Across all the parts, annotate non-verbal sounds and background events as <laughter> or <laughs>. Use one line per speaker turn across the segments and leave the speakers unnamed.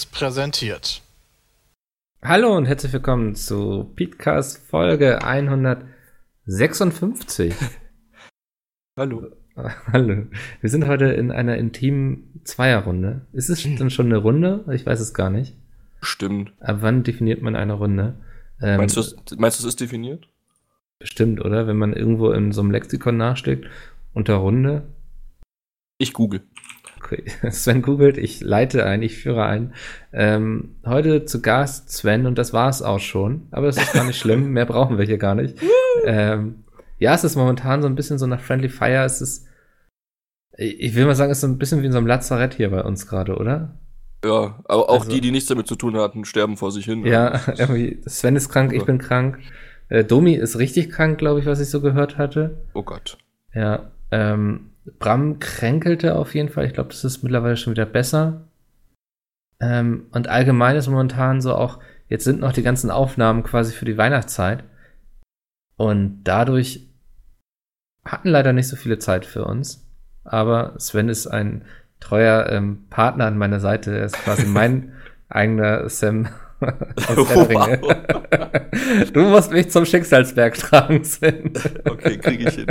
Seriös präsentiert.
Hallo und herzlich willkommen zu Podcast Folge 156. <laughs>
Hallo. <laughs>
Hallo. Wir sind heute in einer intimen Zweierrunde. Ist es denn schon eine Runde? Ich weiß es gar nicht.
Stimmt.
Ab wann definiert man eine Runde?
Ähm, meinst, du, meinst du, es ist definiert?
Bestimmt, oder? Wenn man irgendwo in so einem Lexikon nachschlägt, unter Runde.
Ich google. <laughs>
Sven googelt, ich leite ein, ich führe ein. Ähm, heute zu Gast Sven und das war es auch schon. Aber das ist gar nicht schlimm, mehr brauchen wir hier gar nicht. <laughs> ähm, ja, es ist momentan so ein bisschen so nach Friendly Fire. Es ist, ich will mal sagen, es ist so ein bisschen wie in so einem Lazarett hier bei uns gerade, oder?
Ja, aber auch also, die, die nichts damit zu tun hatten, sterben vor sich hin.
Ja, <laughs> irgendwie, Sven ist krank, ich bin krank. Äh, Domi ist richtig krank, glaube ich, was ich so gehört hatte.
Oh Gott.
Ja, ähm, Bram kränkelte auf jeden Fall. Ich glaube, das ist mittlerweile schon wieder besser. Ähm, und allgemein ist momentan so auch, jetzt sind noch die ganzen Aufnahmen quasi für die Weihnachtszeit. Und dadurch hatten leider nicht so viele Zeit für uns. Aber Sven ist ein treuer ähm, Partner an meiner Seite. Er ist quasi mein <laughs> eigener Sam <laughs> wow. <laughs> Du musst mich zum Schicksalsberg tragen, Sven.
Okay, kriege ich hin.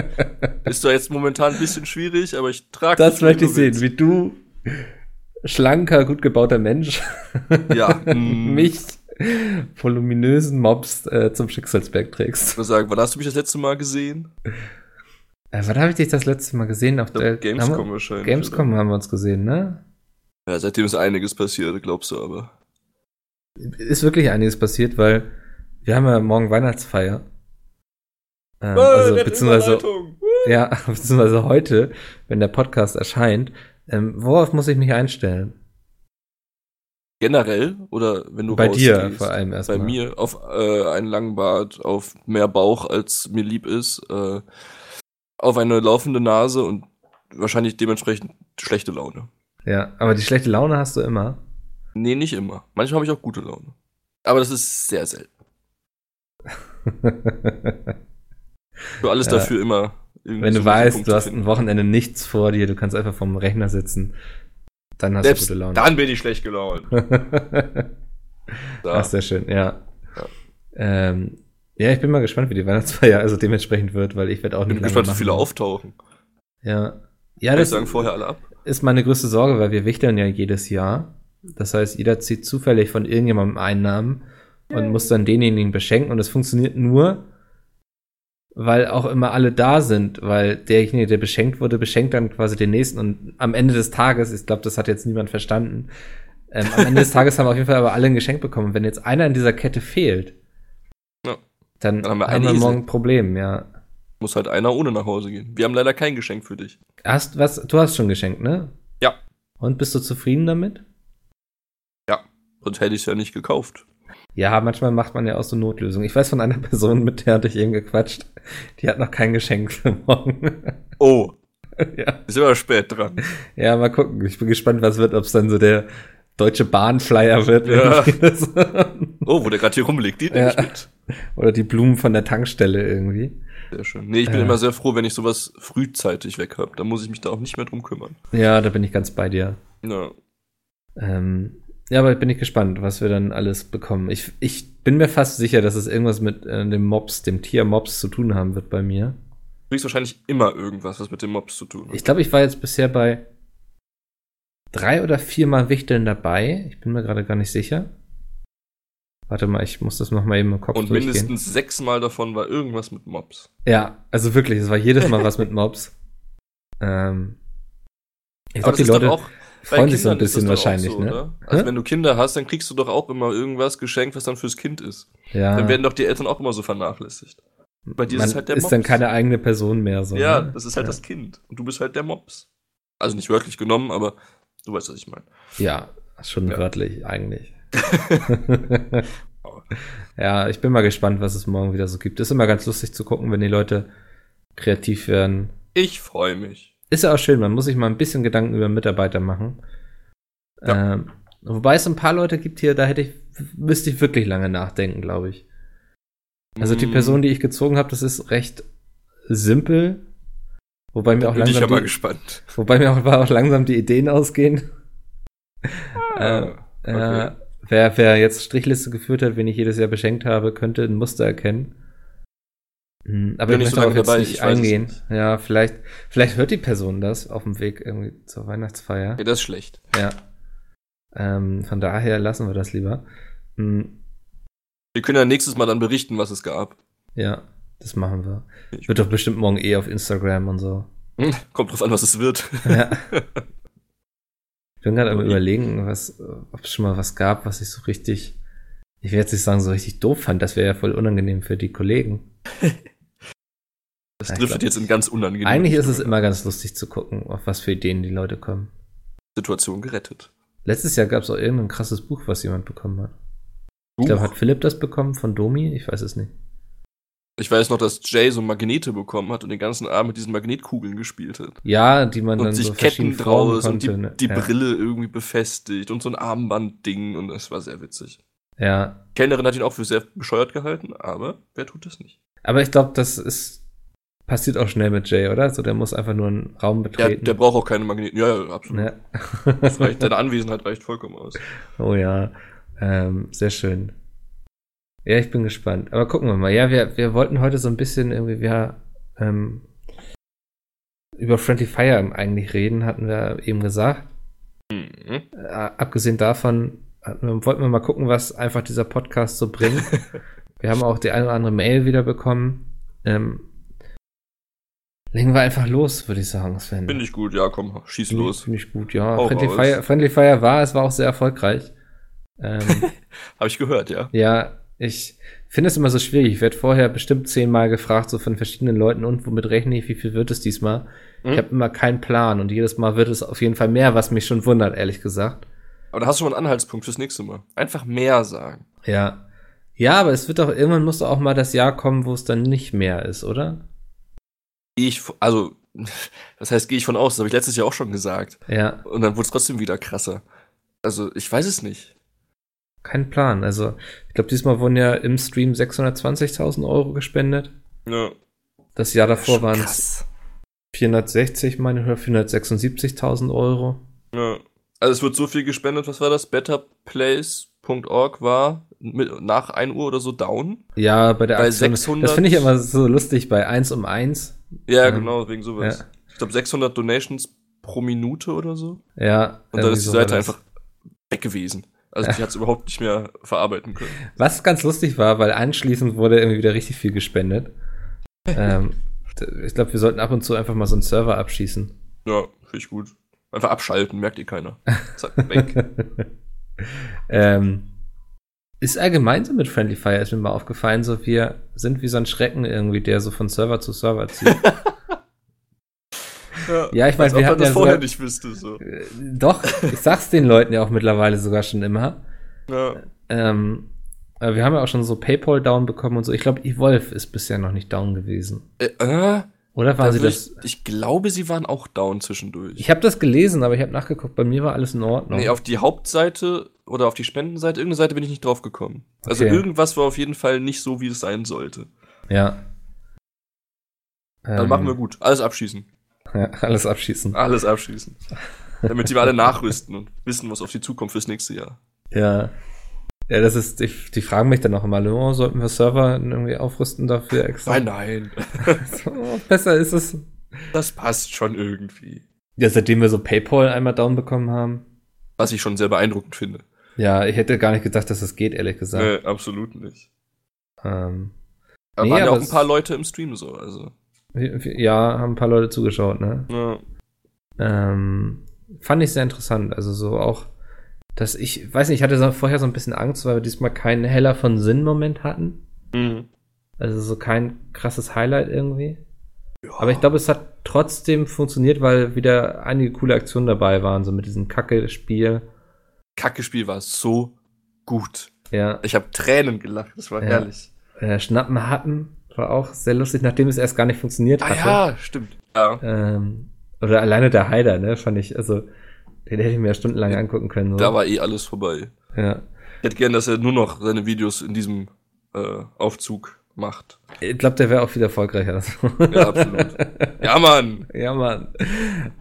Ist doch jetzt momentan ein bisschen schwierig, aber ich trage
Das möchte ich sehen, wie du, schlanker, gut gebauter Mensch,
ja, <laughs>
mm. mich voluminösen Mobs äh, zum Schicksalsberg trägst.
Ich muss sagen, wann hast du mich das letzte Mal gesehen?
Äh, wann habe ich dich das letzte Mal gesehen? Auf der
Gamescom wir, wahrscheinlich.
Gamescom oder? haben wir uns gesehen, ne?
Ja, seitdem ist einiges passiert, glaubst du aber.
Ist wirklich einiges passiert, weil wir haben ja morgen Weihnachtsfeier.
Ähm, oh, also,
beziehungsweise, ja, <laughs> beziehungsweise heute, wenn der Podcast erscheint. Ähm, worauf muss ich mich einstellen?
Generell oder wenn du
Bei dir vor allem
erstmal. Bei mir auf äh, einen langen Bart, auf mehr Bauch, als mir lieb ist, äh, auf eine laufende Nase und wahrscheinlich dementsprechend schlechte Laune.
Ja, aber die schlechte Laune hast du immer.
Nee, nicht immer. Manchmal habe ich auch gute Laune. Aber das ist sehr selten. <laughs> Für alles ja. dafür immer.
Wenn du weißt, du hast ein Wochenende nichts vor dir, du kannst einfach vorm Rechner sitzen, dann hast Selbst du gute Laune.
Dann bin ich schlecht gelaunt. <laughs>
Ach, sehr schön, ja. Ja. Ähm, ja, ich bin mal gespannt, wie die Weihnachtsfeier also dementsprechend wird, weil ich werde auch nicht. Ich
bin gespannt, wie viele auftauchen.
Ja. Ja, das
sagen vorher alle ab.
ist meine größte Sorge, weil wir wichteln ja jedes Jahr. Das heißt, jeder zieht zufällig von irgendjemandem Einnahmen und muss dann denjenigen beschenken. Und das funktioniert nur, weil auch immer alle da sind, weil derjenige, der beschenkt wurde, beschenkt dann quasi den nächsten. Und am Ende des Tages, ich glaube, das hat jetzt niemand verstanden, ähm, am Ende des <laughs> Tages haben auf jeden Fall aber alle ein Geschenk bekommen. Und wenn jetzt einer in dieser Kette fehlt, ja. dann, dann, haben wir, haben wir morgen ein Problem, ja.
Muss halt einer ohne nach Hause gehen. Wir haben leider kein Geschenk für dich.
Hast was? Du hast schon geschenkt, ne?
Ja.
Und bist du zufrieden damit?
Sonst hätte ich es ja nicht gekauft.
Ja, manchmal macht man ja auch so Notlösungen. Ich weiß von einer <laughs> Person, mit der hatte ich eben gequatscht, die hat noch kein Geschenk <laughs> für morgen.
Oh. ja. Ist immer spät dran.
Ja, mal gucken. Ich bin gespannt, was wird, ob es dann so der deutsche Bahnflyer wird.
Ja. <laughs> oh, wo der gerade hier rumliegt, die ja. ich mit.
Oder die Blumen von der Tankstelle irgendwie.
Sehr schön. Nee, ich bin äh. immer sehr froh, wenn ich sowas frühzeitig weg habe. Da muss ich mich da auch nicht mehr drum kümmern.
Ja, da bin ich ganz bei dir.
Ja.
Ähm, ja, aber bin ich gespannt, was wir dann alles bekommen. Ich, ich bin mir fast sicher, dass es irgendwas mit äh, dem Mobs, dem Tier Mobs zu tun haben wird bei mir.
Du kriegst wahrscheinlich immer irgendwas, was mit dem Mobs zu tun hat.
Ich glaube, ich war jetzt bisher bei drei oder viermal Wichteln dabei. Ich bin mir gerade gar nicht sicher. Warte mal, ich muss das noch mal eben im Kopf
Und durchgehen. mindestens sechsmal davon war irgendwas mit Mobs.
Ja, also wirklich, es war jedes Mal was mit <laughs> Mobs. Ähm, ich glaube, die Leute, auch, freuen sich so ein bisschen wahrscheinlich, so, ne?
Also Hä? wenn du Kinder hast, dann kriegst du doch auch immer irgendwas geschenkt, was dann fürs Kind ist.
Ja.
Dann werden doch die Eltern auch immer so vernachlässigt.
Bei dir Man ist halt der Mops. ist dann keine eigene Person mehr so.
Ja,
ne?
das ist halt ja. das Kind. Und du bist halt der Mops. Also nicht wörtlich genommen, aber du weißt, was ich meine.
Ja, schon ja. wörtlich eigentlich. <laughs> <laughs> ja, ich bin mal gespannt, was es morgen wieder so gibt. Ist immer ganz lustig zu gucken, wenn die Leute kreativ werden.
Ich freue mich.
Ist ja auch schön, man muss sich mal ein bisschen Gedanken über Mitarbeiter machen. Ja. Ähm, wobei es ein paar Leute gibt hier, da hätte ich, müsste ich wirklich lange nachdenken, glaube ich. Also die mm. Person, die ich gezogen habe, das ist recht simpel. Wobei mir auch
bin
langsam.
Ich aber die, gespannt.
Wobei mir auch, auch langsam die Ideen ausgehen. äh, okay. äh, wer, wer jetzt Strichliste geführt hat, wen ich jedes Jahr beschenkt habe, könnte ein Muster erkennen. Hm, aber ich möchte
so
auch
lange
jetzt
dabei,
nicht eingehen.
nicht.
Ja, vielleicht, vielleicht hört die Person das auf dem Weg irgendwie zur Weihnachtsfeier.
Ja, das ist schlecht.
Ja. Ähm, von daher lassen wir das lieber. Hm,
Wir können ja nächstes Mal dann berichten, was es gab.
ja, das machen wir.
Ich-
Wird doch bestimmt morgen eh auf Instagram und so.
Hm, Kommt drauf an, was es wird.
Ja. <laughs> Ich bin gerade am überlegen, was, ob es schon mal was gab, was ich so richtig, ich will jetzt nicht sagen, so richtig doof fand. Das wäre ja voll unangenehm für die Kollegen. <laughs>
Das
Ja,
driftet jetzt in ganz unangenehme
Eigentlich ist es immer ganz lustig zu gucken, auf was für Ideen die Leute kommen.
Situation gerettet.
Letztes Jahr gab es auch irgendein krasses Buch, was jemand bekommen hat. Ich glaube, hat Philipp das bekommen von Domi? Ich weiß es nicht.
Ich weiß noch, dass Jay so Magnete bekommen hat und den ganzen Abend mit diesen Magnetkugeln gespielt hat.
Ja, die man
Und
dann
sich
so
Ketten draus und die,
konnte. ne?
die
ja.
Brille irgendwie befestigt und so ein Armbandding und das war sehr witzig.
Ja,
Kellnerin hat ihn auch für sehr bescheuert gehalten, aber wer tut das nicht?
Aber ich glaube, das ist passiert auch schnell mit Jay, oder? So, der muss einfach nur einen Raum betreten.
der braucht auch keine Magneten. Ja, ja, absolut.
ja.
Das reicht, deine Anwesenheit reicht vollkommen aus. <laughs>
Oh ja, ähm, sehr schön. Ja, ich bin gespannt. Aber gucken wir mal. Ja, wir, wir wollten heute so ein bisschen irgendwie, ja, ähm, über Friendly Fire eigentlich reden, hatten wir eben gesagt.
Mhm.
Äh, abgesehen davon wir, wollten wir mal gucken, was einfach dieser Podcast so bringt. <laughs> wir haben auch die eine oder andere Mail wieder bekommen. Ähm, legen wir einfach los, würde ich sagen, Sven.
Finde ich gut, ja, komm, schieß
Finde ich-
los.
Finde ich gut, ja. Friendly
raus.
Fire, Friendly Fire war, es war auch sehr erfolgreich. Ähm, <laughs>
Habe ich gehört, ja.
Ja, ich finde es immer so schwierig. Ich werde vorher bestimmt zehnmal gefragt, so von verschiedenen Leuten, und womit rechne ich, wie viel wird es diesmal?
Hm?
Ich habe immer keinen Plan und jedes Mal wird es auf jeden Fall mehr, was mich schon wundert, ehrlich gesagt.
Aber da hast du schon einen Anhaltspunkt fürs nächste Mal. Einfach mehr sagen.
Ja. Ja, aber es wird doch, irgendwann muss doch auch mal das Jahr kommen, wo es dann nicht mehr ist, oder?
Ich, also, <laughs> das heißt, gehe ich von aus, das habe ich letztes Jahr auch schon gesagt.
Ja,
Und dann wurde es trotzdem wieder krasser. Also, ich weiß es nicht.
kein Plan. Also, ich glaube, diesmal wurden ja im Stream 620.000 Euro gespendet.
Ja.
Das Jahr davor waren es
krass.
460, meine ich, oder 476.000 Euro.
Ja. Also es wird so viel gespendet, was war das? betterplace.org war mit, nach 1 Uhr oder so down.
Ja, bei der
Bei
Aktion.
600
Das finde ich immer so lustig bei 1 um 1.
Ja,
Ja.
genau, wegen sowas.
Ja.
Ich glaube 600 Donations pro Minute oder so.
Ja.
Und dann ist die Seite einfach weg gewesen. Also die hat es überhaupt nicht mehr verarbeiten können.
Was ganz lustig war, weil anschließend wurde irgendwie wieder richtig viel gespendet. <laughs> ähm, ich glaube, wir sollten ab und zu einfach mal so einen Server abschießen.
Ja, finde ich gut. Einfach abschalten, merkt ihr keiner. Zack, weg. <laughs>
ähm, ist allgemein so mit Friendly Fire, ist mir mal aufgefallen, so wir sind wie so ein Schrecken irgendwie, der so von Server zu Server zieht. <laughs> Ja, ich
Als
meine, wir hatten
das
ja
vorher
sogar-
nicht wüsste. So.
Äh, Doch, ich sag's den Leuten ja auch mittlerweile sogar schon immer.
Ja.
Ähm, aber wir haben ja auch schon so PayPal down bekommen und so. Ich glaube, Evolve ist bisher noch nicht down gewesen.
Äh, äh,
Oder war
da
sie das?
ich, ich glaube, sie waren auch down zwischendurch.
Ich habe das gelesen, aber ich habe nachgeguckt. Bei mir war alles in Ordnung.
Nee, auf die Hauptseite oder auf die Spendenseite, irgendeine Seite bin ich nicht drauf gekommen. Also
Okay.
irgendwas war auf jeden Fall nicht so, wie es sein sollte.
ja.
Dann
Ähm,
machen wir gut. Alles abschießen.
Ja, <laughs> alles abschießen.
Alles abschießen. Damit die alle nachrüsten und wissen, was auf sie zukommt fürs nächste Jahr.
Ja. Ja, das ist, die, die fragen mich dann auch immer, oh, sollten wir Server irgendwie aufrüsten dafür extra?
Nein, nein. <laughs>
So, besser ist es.
Das passt schon irgendwie.
Ja, seitdem wir so PayPal einmal down bekommen haben.
Was ich schon sehr beeindruckend finde.
Ja, ich hätte gar nicht gedacht, dass das geht, ehrlich gesagt.
Nee, absolut nicht.
Ähm,
Da
Nee,
waren ja auch ein paar Leute im Stream so, also.
ja, haben ein paar Leute zugeschaut, ne?
Ja.
Ähm, fand ich sehr interessant. Also so auch, dass ich, weiß nicht, ich hatte so vorher so ein bisschen Angst, weil wir diesmal keinen Heller von Sinn-Moment hatten.
Mhm.
Also so kein krasses Highlight irgendwie. Aber ich glaube, es hat trotzdem funktioniert, weil wieder einige coole Aktionen dabei waren, so mit diesem Kacke-Spiel.
Kacke-Spiel war so gut.
Ja,
Ich habe Tränen gelacht, das war
Ja.
herrlich.
äh, Schnappen hatten war auch sehr lustig, nachdem es erst gar nicht funktioniert
Ah
hatte.
ja, stimmt. Ja.
Ähm, oder alleine der Haider, ne, fand ich, also, den hätte ich mir ja stundenlang angucken können. So.
Da war eh alles vorbei.
ja.
Ich hätte gern, dass er nur noch seine Videos in diesem äh, Aufzug macht.
Ich glaube, der wäre auch viel erfolgreicher. <laughs>
Ja, absolut. ja, Mann.
ja, Mann.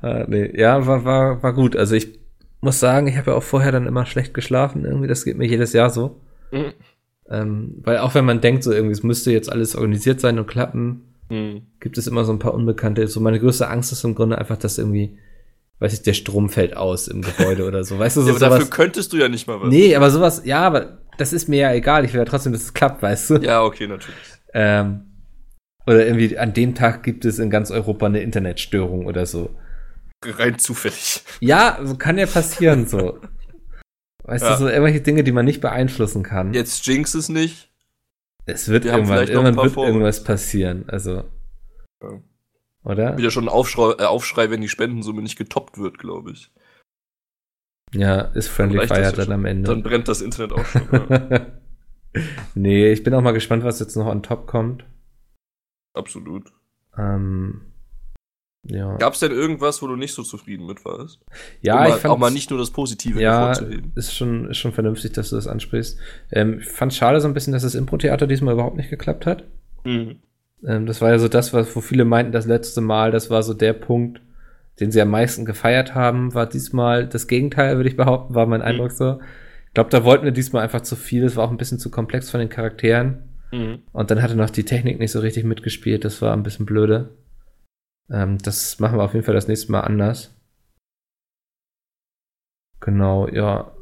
Ah, nee. Ja, war, war, war gut. Also ich muss sagen, ich habe ja auch vorher dann immer schlecht geschlafen. Irgendwie, das geht mir jedes Jahr so.
Mhm.
Ähm, weil auch wenn man denkt, so irgendwie, es müsste jetzt alles organisiert sein und klappen,
Mhm.
gibt es immer so ein paar Unbekannte. So meine größte Angst ist im Grunde einfach, dass irgendwie, weiß ich, der Strom fällt aus im Gebäude oder so. Weißt du, so
Ja, aber dafür
sowas.
könntest du ja nicht mal was.
Nee, aber sowas, ja, aber das ist mir ja egal. Ich will ja trotzdem, dass es klappt, weißt du?
Ja, okay, natürlich.
Ähm, oder irgendwie an dem Tag gibt es in ganz Europa eine Internetstörung oder so.
Rein zufällig.
Ja, so kann ja passieren, so. Weißt
Ja.
du, so irgendwelche Dinge, die man nicht beeinflussen kann.
Jetzt jinx es nicht.
Es wird
Wir
irgendwann, irgendwann wird irgendwas passieren, also.
Ja.
Oder?
Wieder schon ein Aufschrei, äh, Aufschrei, wenn die Spendensumme nicht getoppt wird, glaube ich.
Ja, ist Friendly Fire
ja
dann
schon.
am Ende.
Dann brennt das Internet auch schon. Ja. <laughs>
nee, ich bin auch mal gespannt, was jetzt noch on top kommt.
Absolut.
Ähm, ja.
Gab es denn irgendwas, wo du nicht so zufrieden mit warst?
ja,
um
ich
mal,
fand
auch mal nicht nur das Positive
ja, ist schon, ist schon vernünftig, dass du das ansprichst. Ähm, ich fand schade so ein bisschen, dass das Impro-Theater diesmal überhaupt nicht geklappt hat.
Mhm.
Ähm, das war ja so das, was, wo viele meinten, das letzte Mal, das war so der Punkt, den sie am meisten gefeiert haben, war diesmal das Gegenteil, würde ich behaupten, war mein Eindruck so. Ich glaube, da wollten wir diesmal einfach zu viel, es war auch ein bisschen zu komplex von den Charakteren.
Mhm.
Und dann hatte noch die Technik nicht so richtig mitgespielt, das war ein bisschen blöde. Ähm, das machen wir auf jeden Fall das nächste Mal anders. Genau, ja.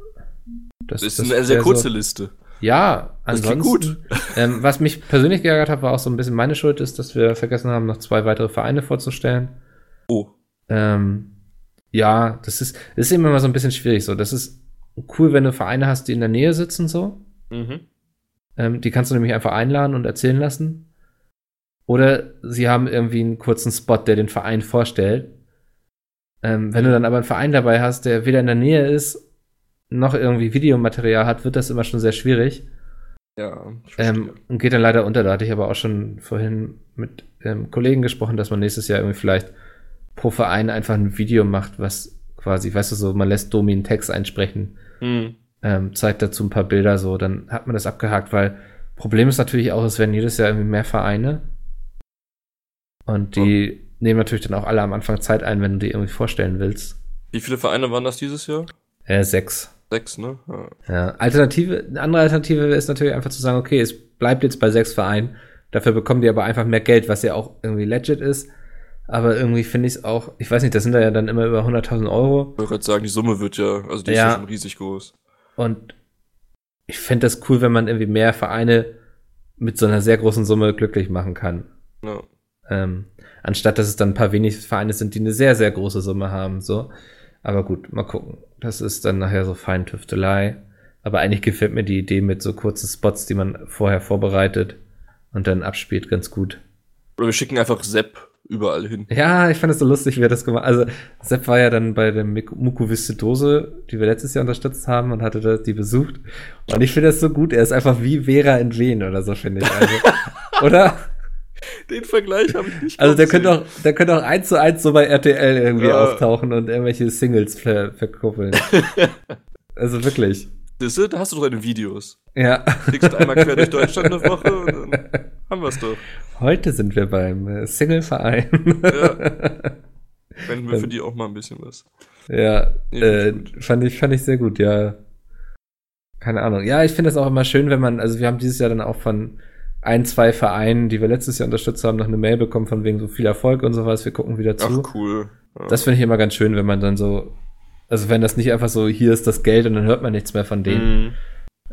Das, ist eine sehr kurze
So,
Liste.
Ja, ansonsten. <laughs> Ähm, was mich persönlich geärgert hat, war auch so ein bisschen meine Schuld, ist, dass wir vergessen haben, noch zwei weitere Vereine vorzustellen.
Oh.
Ähm, ja, das ist, das ist immer mal so ein bisschen schwierig. So, das ist cool, wenn du Vereine hast, die in der Nähe sitzen, so.
Mhm.
Ähm, die kannst du nämlich einfach einladen und erzählen lassen. Oder sie haben irgendwie einen kurzen Spot, der den Verein vorstellt. Ähm, wenn du dann aber einen Verein dabei hast, der weder in der Nähe ist, noch irgendwie Videomaterial hat, wird das immer schon sehr schwierig.
Ja.
Ähm, und geht dann leider unter. Da hatte ich aber auch schon vorhin mit ähm, Kollegen gesprochen, dass man nächstes Jahr irgendwie vielleicht pro Verein einfach ein Video macht, was quasi, weißt du, so, man lässt Domi einen Text einsprechen,
Mhm.
ähm, zeigt dazu ein paar Bilder, so, dann hat man das abgehakt, weil Problem ist natürlich auch, es werden jedes Jahr irgendwie mehr Vereine. Und die nehmen natürlich dann auch alle am Anfang Zeit ein, wenn du die irgendwie vorstellen willst.
Wie viele Vereine waren das dieses Jahr?
Äh, sechs.
Sechs, ne? Ja.
Ja, Alternative, eine andere Alternative ist natürlich einfach zu sagen, okay, es bleibt jetzt bei sechs Vereinen, dafür bekommen die aber einfach mehr Geld, was ja auch irgendwie legit ist. Aber irgendwie finde ich es auch, ich weiß nicht, das sind da ja dann immer über 100.000 Euro.
Ich wollte gerade sagen, die Summe wird ja, also die ist
Ja.
ja schon riesig groß.
Und ich fände das cool, wenn man irgendwie mehr Vereine mit so einer sehr großen Summe glücklich machen kann.
Ja.
Ähm, anstatt dass es dann ein paar wenig Vereine sind, die eine sehr, sehr große Summe haben. So. Aber gut, mal gucken. Das ist dann nachher so Feintüftelei. Aber eigentlich gefällt mir die Idee mit so kurzen Spots, die man vorher vorbereitet und dann abspielt, ganz gut.
Oder wir schicken einfach Sepp überall hin.
Ja, ich fand es so lustig, wie er das gemacht Also, Sepp war ja dann bei der Mukoviszidose, die wir letztes Jahr unterstützt haben und hatte die besucht. Und ich finde das so gut. Er ist einfach wie Vera in Wien oder so, finde ich. Also, <laughs> oder? <laughs>
Den Vergleich habe ich nicht
Also der
gesehen.
könnte auch, der könnte auch eins zu eins so bei RTL irgendwie
Ja.
auftauchen und irgendwelche Singles ver verkuppeln. <laughs> also wirklich.
Siehst du, da hast du doch deine Videos.
Ja.
Klickst einmal quer durch Deutschland eine Woche und dann <laughs> haben wir es doch.
Heute sind wir beim äh, Single-Verein.
Ja. Wenden wir für die auch mal ein bisschen was.
ja,
Nee,
äh, fand ich, fand ich sehr gut, ja. Keine Ahnung. Ja, ich finde das auch immer schön, wenn man, also wir haben dieses Jahr dann auch von ein, zwei Vereinen, die wir letztes Jahr unterstützt haben, noch eine Mail bekommen von wegen so viel Erfolg und sowas. Wir gucken wieder zu.
Ach, cool. Ja.
Das finde ich immer ganz schön, wenn man dann so, also wenn das nicht einfach so, hier ist das Geld und dann hört man nichts mehr von denen,
Mhm.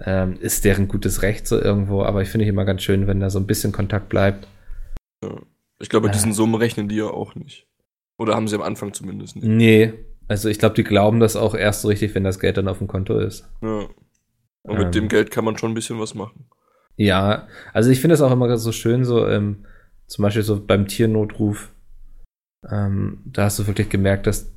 ähm, ist deren gutes Recht so irgendwo, aber ich finde ich immer ganz schön, wenn da so ein bisschen Kontakt bleibt.
Ich glaube,
Ja.
diesen Summen rechnen die ja auch nicht. Oder haben sie am Anfang zumindest nicht.
Nee, also ich glaube, die glauben das auch erst so richtig, wenn das Geld dann auf dem Konto ist.
Ja. Und mit
Ähm.
dem Geld kann man schon ein bisschen was machen.
Ja, also ich finde es auch immer so schön, so ähm, zum Beispiel so beim Tiernotruf, ähm, da hast du wirklich gemerkt, dass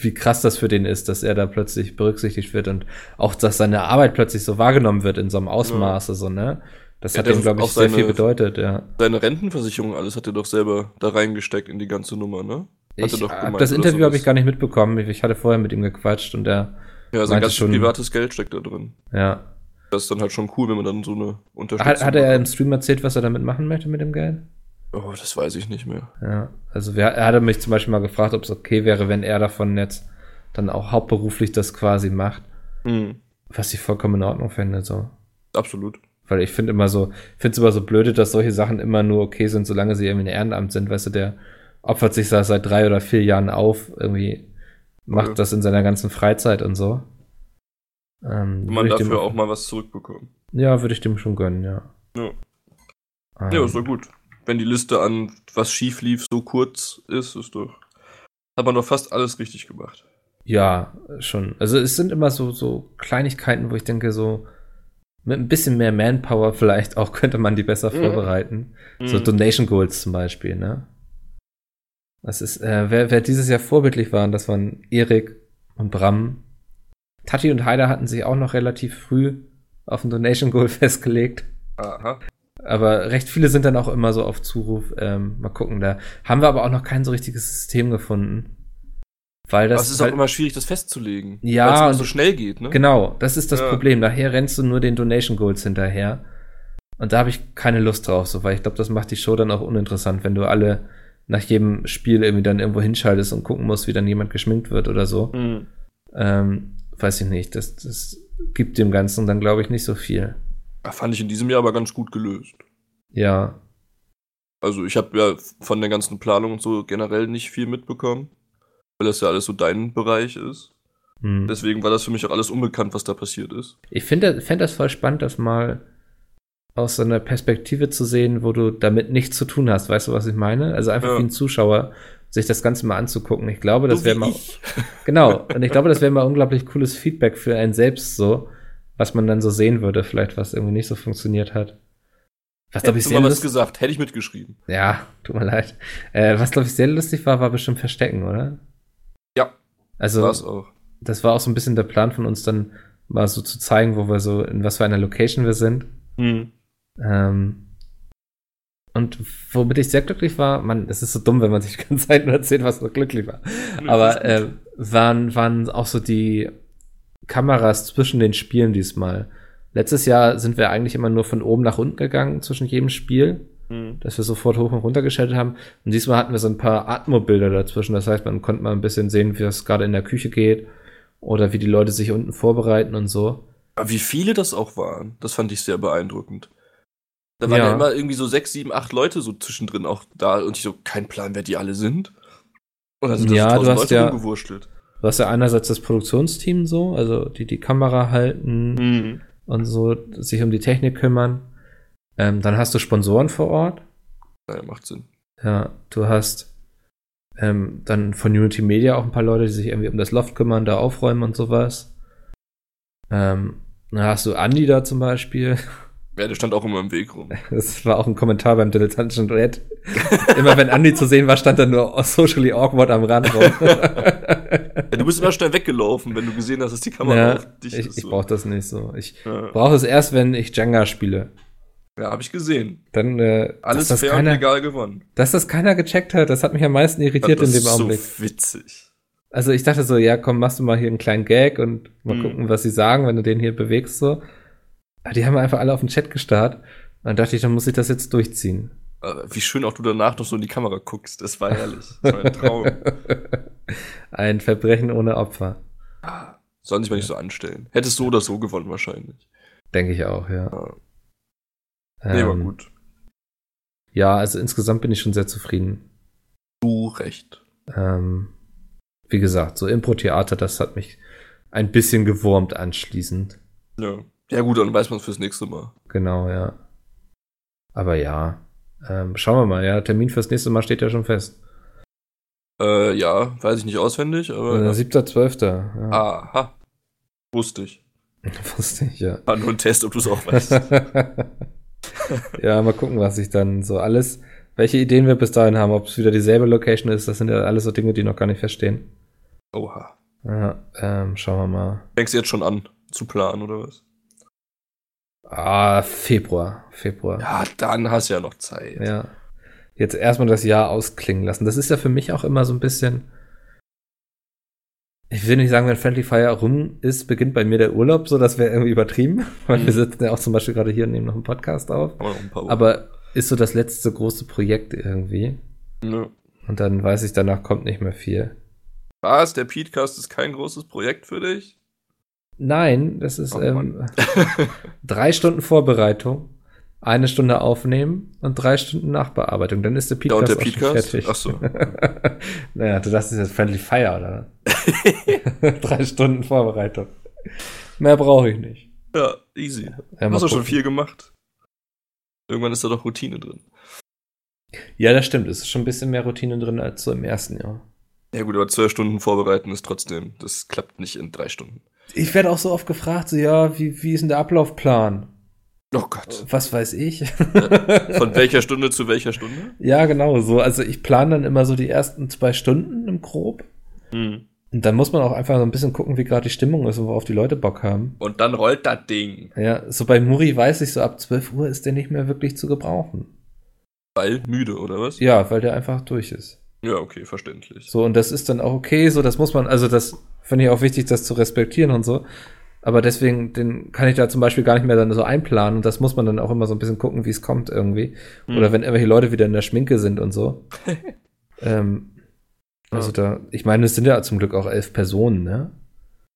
wie krass das für den ist, dass er da plötzlich berücksichtigt wird und auch, dass seine Arbeit plötzlich so wahrgenommen wird in so einem Ausmaße, so, ne? Das
Ja,
hat ihm, glaube ich,
auch
sehr
seine-
viel bedeutet, ja.
Deine Rentenversicherung, alles hat er doch selber da reingesteckt in die ganze Nummer, ne? Hat
Ich
doch
hab
gemeint,
das Interview habe ich gar nicht mitbekommen. Ich- Ich hatte vorher mit ihm gequatscht und er,
Ja, sein ganzes
schon-
privates Geld steckt da drin.
ja.
Das ist dann halt schon cool, wenn man dann so eine Unterstützung
Hat, hat er im. Stream erzählt, was er damit machen möchte mit dem Geld?
Oh, das weiß ich nicht mehr.
Ja, also wir, er hatte mich zum Beispiel mal gefragt, ob es okay wäre, wenn er davon jetzt dann auch hauptberuflich das quasi macht,
Mhm.
was ich vollkommen in Ordnung finde, so.
Absolut.
Weil ich finde immer so, finde es immer so blöde, dass solche Sachen immer nur okay sind, solange sie irgendwie ein Ehrenamt sind. Weißt du, der opfert sich da seit drei oder vier Jahren auf, irgendwie macht
Ja.
das in seiner ganzen Freizeit und so. Ähm,
man
ich dem
dafür auch mal was zurückbekommt.
Ja, würde ich dem schon gönnen, ja.
Ja.
Ähm,
Ja, ist doch gut. Wenn die Liste an was schief lief so kurz ist, ist doch. Hat man doch fast alles richtig gemacht.
Ja, schon. Also es sind immer so, so Kleinigkeiten, wo ich denke, so mit ein bisschen mehr Manpower vielleicht auch <laughs> könnte man die besser
Mhm.
vorbereiten. So
Mhm.
Donation Goals zum Beispiel, ne? Das ist, äh, wer, wer dieses Jahr vorbildlich waren, das waren Erik und Bram. Tati und Heider hatten sich auch noch relativ früh auf ein Donation Goal <laughs> festgelegt.
Aha.
Aber recht viele sind dann auch immer so auf Zuruf. Ähm, mal gucken, da haben wir aber auch noch kein so richtiges System gefunden. Weil das
Aber es ist
weil,
auch immer schwierig, das festzulegen.
Ja,
Weil es so schnell geht, ne?
Genau, das ist das
Ja.
Problem. Daher rennst du nur den Donation Goals hinterher. Und da habe ich keine Lust drauf, so, weil ich glaube, das macht die Show dann auch uninteressant, wenn du alle nach jedem Spiel irgendwie dann irgendwo hinschaltest und gucken musst, wie dann jemand geschminkt wird oder so.
Mhm.
Ähm, weiß ich nicht. Das, das gibt dem Ganzen dann, glaube ich, nicht so viel.
Ja, Fand ich in diesem Jahr aber ganz gut gelöst.
Ja.
Also ich habe ja von der ganzen Planung und so generell nicht viel mitbekommen, weil das ja alles so dein Bereich ist.
Hm.
Deswegen war das für mich auch alles unbekannt, was da passiert ist.
Ich finde fänd das voll spannend, das mal aus so einer Perspektive zu sehen, wo du damit nichts zu tun hast. Weißt du, was ich meine? Also einfach
Ja.
wie ein Zuschauer sich das Ganze mal anzugucken. Ich glaube, das
So
wäre mal.
ich. <laughs>
Genau. Und ich glaube, das wäre mal unglaublich cooles Feedback für einen selbst so, was man dann so sehen würde, vielleicht, was irgendwie nicht so funktioniert hat. Was, glaube ich,
Hättest du
sehr
mal was
lustig
gesagt, hätte ich mitgeschrieben.
Ja, tut mir leid. Äh, was, glaube ich, sehr lustig war, war bestimmt Verstecken, oder?
Ja,
Also,
War's auch.
das war auch so ein bisschen der Plan von uns, dann mal so zu zeigen, wo wir so, in was für einer Location wir sind.
Mhm.
Ähm, und womit ich sehr glücklich war, man, es ist so dumm, wenn man sich <laughs> die ganze Zeit nur erzählt, was so glücklich war. Aber äh, waren, waren auch so die Kameras zwischen den Spielen diesmal. Letztes Jahr sind wir eigentlich immer nur von oben nach unten gegangen zwischen jedem Spiel,
Mhm.
dass wir sofort hoch und runter geschaltet haben. Und diesmal hatten wir so ein paar Atmo-Bilder dazwischen. Das heißt, man konnte mal ein bisschen sehen, wie es gerade in der Küche geht oder wie die Leute sich unten vorbereiten und so.
Aber wie viele das auch waren, das fand ich sehr beeindruckend. Da waren ja,
Ja.
immer irgendwie so sechs, sieben, acht Leute so zwischendrin auch da und ich so, kein Plan, wer die alle sind. Und dann sind da
Ja,
so
du
tausend
hast
Leute
ja-
rumgewurschtelt.
Du hast ja einerseits das Produktionsteam so, also die die Kamera halten,
Mhm.
und so sich um die Technik kümmern. Ähm, dann hast du Sponsoren vor Ort.
Naja, macht Sinn.
Ja, du hast ähm, dann von Unity Media auch ein paar Leute, die sich irgendwie um das Loft kümmern, da aufräumen und sowas. Ähm, dann hast du Andi da zum Beispiel. <laughs>
Ja, der stand auch immer im Weg rum. <laughs>
Das war auch ein Kommentar beim dilettantischen Duett. Immer wenn Andi zu sehen war, stand er nur socially awkward am Rand rum.
Ja, du bist immer schnell weggelaufen, wenn du gesehen hast, dass die Kamera
ja,
auf dich
ich
ist.
ich
so.
brauche das nicht so. Ich
ja,
brauche es erst, wenn ich Jenga spiele.
ja habe ich gesehen.
Dann, äh,
Alles
das
fair und
keiner,
legal gewonnen.
Dass das keiner gecheckt hat, das hat mich am meisten irritiert
das
in dem
ist
Augenblick.
so witzig.
Also ich dachte so, ja, komm, machst du mal hier einen kleinen Gag und mal
Mhm.
gucken, was sie sagen, wenn du den hier bewegst so. Die haben einfach alle auf den Chat gestarrt. Und dann dachte ich, dann muss ich das jetzt durchziehen.
Äh, Wie schön auch du danach noch so in die Kamera guckst. Das war herrlich. Das war ein Traum. <laughs>
Ein Verbrechen ohne Opfer.
Sollen sich mal nicht so anstellen. Hättest so oder so gewonnen wahrscheinlich.
Denke ich auch, ja.
Ja. Nee, war
Ähm,
gut.
Ja, also insgesamt bin ich schon sehr zufrieden.
Du recht.
Ähm, wie gesagt, so Impro-Theater, das hat mich ein bisschen gewurmt anschließend.
Ja. Ja gut, dann weiß man es fürs nächste Mal.
Genau, ja. Aber ja, ähm, schauen wir mal. Ja, Termin fürs nächste Mal steht ja schon fest.
Äh, ja, weiß ich nicht auswendig, aber.
Äh, 7.12. Ja.
Aha. Wusste ich. <laughs>
Wusste ich, ja.
War nur ein Test, ob du es auch weißt. <laughs>
ja, mal gucken, was ich dann so alles, welche Ideen wir bis dahin haben, ob es wieder dieselbe Location ist, das sind ja alles so Dinge, die noch gar nicht verstehen.
Oha.
Ja, ähm, schauen wir mal.
Fängst du jetzt schon an zu planen, oder was?
Ah, Februar, Februar.
Ja, dann hast du ja noch Zeit.
Ja. Jetzt erstmal das Jahr ausklingen lassen. Das ist ja für mich auch immer so ein bisschen. Ich will nicht sagen, wenn Friendly Fire rum ist, beginnt bei mir der Urlaub, so das wäre irgendwie übertrieben. <laughs> Weil
Mhm.
wir sitzen ja auch zum Beispiel gerade hier und nehmen noch einen Podcast auf.
Aber ein.
Aber ist so das letzte große Projekt irgendwie.
Nö.
Und dann weiß ich, danach kommt nicht mehr viel.
Was? Der Petecast ist kein großes Projekt für dich?
Nein, das ist
Oh
ähm, drei Stunden Vorbereitung, eine Stunde aufnehmen und drei Stunden Nachbearbeitung. Dann ist der Podcast,
der Podcast?
fertig.
Ach so. <laughs>
naja, du dachtest jetzt Friendly Fire, oder? <laughs> <laughs> drei Stunden Vorbereitung. Mehr brauche ich nicht.
Ja, easy.
Ja,
Hast du schon viel gemacht. Irgendwann ist da doch Routine drin.
Ja, das stimmt. Es ist schon ein bisschen mehr Routine drin als so im ersten Jahr.
Ja gut, aber zwei Stunden vorbereiten ist trotzdem, das klappt nicht in drei Stunden.
Ich werde auch so oft gefragt, so, ja, wie, wie ist denn der Ablaufplan?
Oh Gott.
Was weiß ich?
Von welcher <laughs> Stunde zu welcher Stunde?
ja, genau so. Also ich plane dann immer so die ersten zwei Stunden im Grob.
Hm.
Und dann muss man auch einfach so ein bisschen gucken, wie gerade die Stimmung ist und worauf die Leute Bock haben.
Und dann rollt das Ding.
Ja, so bei Muri weiß ich, so ab 12 Uhr ist der nicht mehr wirklich zu gebrauchen.
Weil müde, oder was?
Ja, weil der einfach durch ist.
Ja, okay, verständlich.
So, und das ist dann auch okay, so, das muss man, also das finde ich auch wichtig, das zu respektieren und so. Aber deswegen, den kann ich da zum Beispiel gar nicht mehr dann so einplanen und das muss man dann auch immer so ein bisschen gucken, wie es kommt irgendwie.
Hm.
Oder wenn irgendwelche Leute wieder in der Schminke sind und so. <laughs> ähm, also da, ich meine, es sind ja zum Glück auch elf Personen, ne?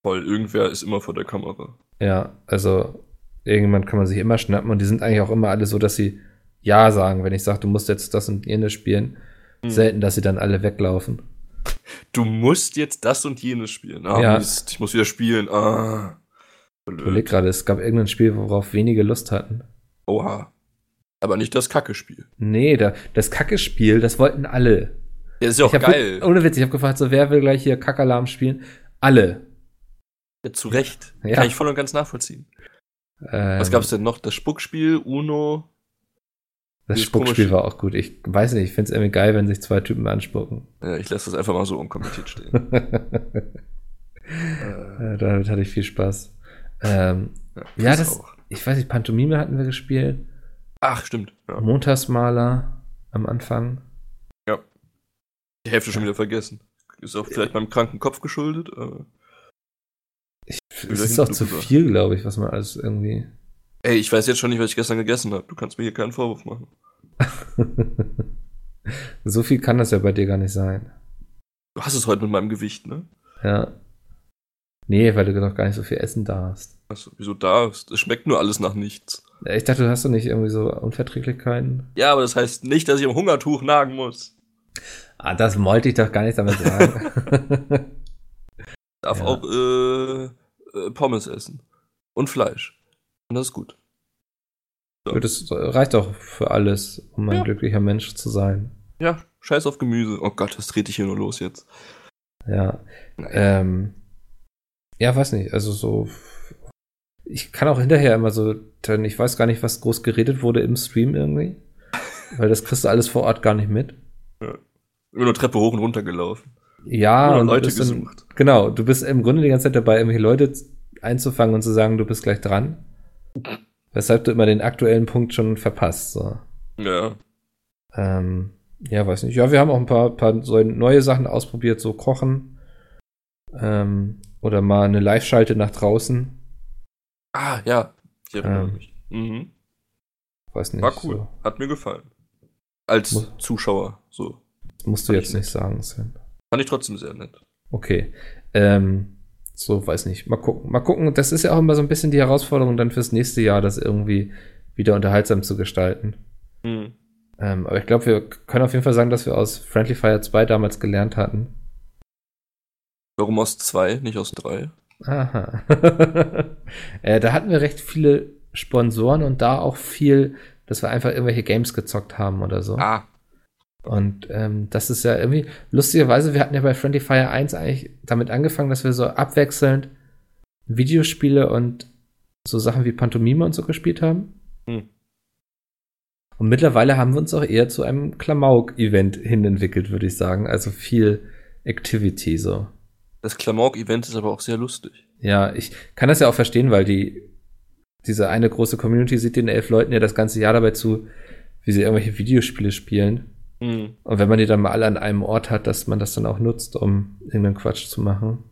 Voll, irgendwer ist immer vor der Kamera.
Ja, also irgendjemand kann man sich immer schnappen und die sind eigentlich auch immer alle so, dass sie Ja sagen, wenn ich sage, du musst jetzt das und jenes spielen.
Hm.
Selten, dass sie dann alle weglaufen.
Du musst jetzt das und jenes spielen. Ah,
Ja.
Mist, ich muss wieder spielen. Ah.
Ich überleg gerade, es gab irgendein Spiel, worauf wenige Lust hatten.
Oha. Aber nicht das Kacke-Spiel.
Nee, da, das Kacke-Spiel, das wollten alle.
Ja, ist ja auch
ich hab,
geil.
Ohne Witz, ich habe gefragt, so wer will gleich hier Kackalarm spielen? Alle.
Ja, zu Recht.
Ja.
Kann ich voll und ganz nachvollziehen.
Ähm,
Was gab's denn noch? Das Spuckspiel, Uno.
Das
dieses
Spuckspiel war auch gut. Ich weiß nicht, ich finde es irgendwie geil, wenn sich zwei Typen anspucken.
Ja, ich lasse das einfach mal so unkommentiert stehen. <laughs> äh,
Äh, Damit hatte ich viel Spaß. Ähm,
ja,
ja,
das auch.
ich weiß nicht, Pantomime hatten wir gespielt.
Ach, stimmt. Ja.
Montagsmaler am Anfang.
Die Hälfte schon wieder vergessen. Ist auch vielleicht meinem kranken Kopf geschuldet. Aber
Ich, es ist auch zu viel, glaube ich, was man alles irgendwie.
Ey, ich weiß jetzt schon nicht, was ich gestern gegessen habe. Du kannst mir hier keinen Vorwurf machen. <laughs>
so viel kann das ja bei dir gar nicht sein.
Du hast es heute mit meinem Gewicht, ne?
Ja. Nee, weil du noch gar nicht so viel essen darfst.
Achso, wieso darfst? Es schmeckt nur alles nach nichts.
Ich dachte, du hast doch nicht irgendwie so Unverträglichkeiten.
Ja, aber das heißt nicht, dass ich am Hungertuch nagen muss.
Ah, das wollte ich doch gar nicht damit sagen. <laughs> <laughs>
Darf
Ja.
auch äh, äh, Pommes essen. Und Fleisch. Und das ist gut.
das reicht doch für alles, um ein
Ja.
glücklicher Mensch zu sein.
Ja, scheiß auf Gemüse. Oh Gott, was trete ich hier nur los jetzt?
Ja. Ähm, ja, weiß nicht. Also so. Ich kann auch hinterher immer so, dann, ich weiß gar nicht, was groß geredet wurde im Stream irgendwie. <laughs> Weil das kriegst du alles vor Ort gar nicht mit.
Immer nur Treppe hoch und runter gelaufen.
Ja,
Oder
und
Leute
bist dann,
gesucht.
genau, du bist im Grunde die ganze Zeit dabei, irgendwelche Leute einzufangen und zu sagen, du bist gleich dran. Weshalb du immer den aktuellen Punkt schon verpasst. So.
Ja.
Ähm, ja, weiß nicht. Ja, wir haben auch ein paar, paar so neue Sachen ausprobiert, so Kochen. Ähm, oder mal eine Live-Schalte nach draußen.
Ah, ja. Ich erinnere
Ähm.
mich. Mhm.
Weiß nicht.
War cool.
So.
Hat mir gefallen. Als
Muss-
Zuschauer. So.
Das musst du
Fand
jetzt
ich
nicht sagen, Sven.
Fand ich trotzdem sehr nett.
Okay. Ähm, so, weiß nicht. Mal gucken. Mal gucken. Das ist ja auch immer so ein bisschen die Herausforderung dann fürs nächste Jahr, das irgendwie wieder unterhaltsam zu gestalten.
Mhm.
Ähm, aber ich glaube, wir können auf jeden Fall sagen, dass wir aus Friendly Fire 2 damals gelernt hatten.
Warum aus zwei, nicht aus drei?
Aha. <laughs> äh, da hatten wir recht viele Sponsoren und da auch viel, dass wir einfach irgendwelche Games gezockt haben oder so.
Ah.
Und ähm, das ist ja irgendwie, lustigerweise, wir hatten ja bei Friendly Fire 1 eigentlich damit angefangen, dass wir so abwechselnd Videospiele und so Sachen wie Pantomime und so gespielt haben.
Hm.
Und mittlerweile haben wir uns auch eher zu einem Klamauk-Event hin entwickelt, würde ich sagen. Also viel Activity so.
Das Klamauk-Event ist aber auch sehr lustig.
Ja, ich kann das ja auch verstehen, weil die, diese eine große Community sieht den elf Leuten ja das ganze Jahr dabei zu, wie sie irgendwelche Videospiele spielen.
Mhm.
Und wenn man die dann mal alle an einem Ort hat, dass man das dann auch nutzt, um irgendeinen Quatsch zu machen.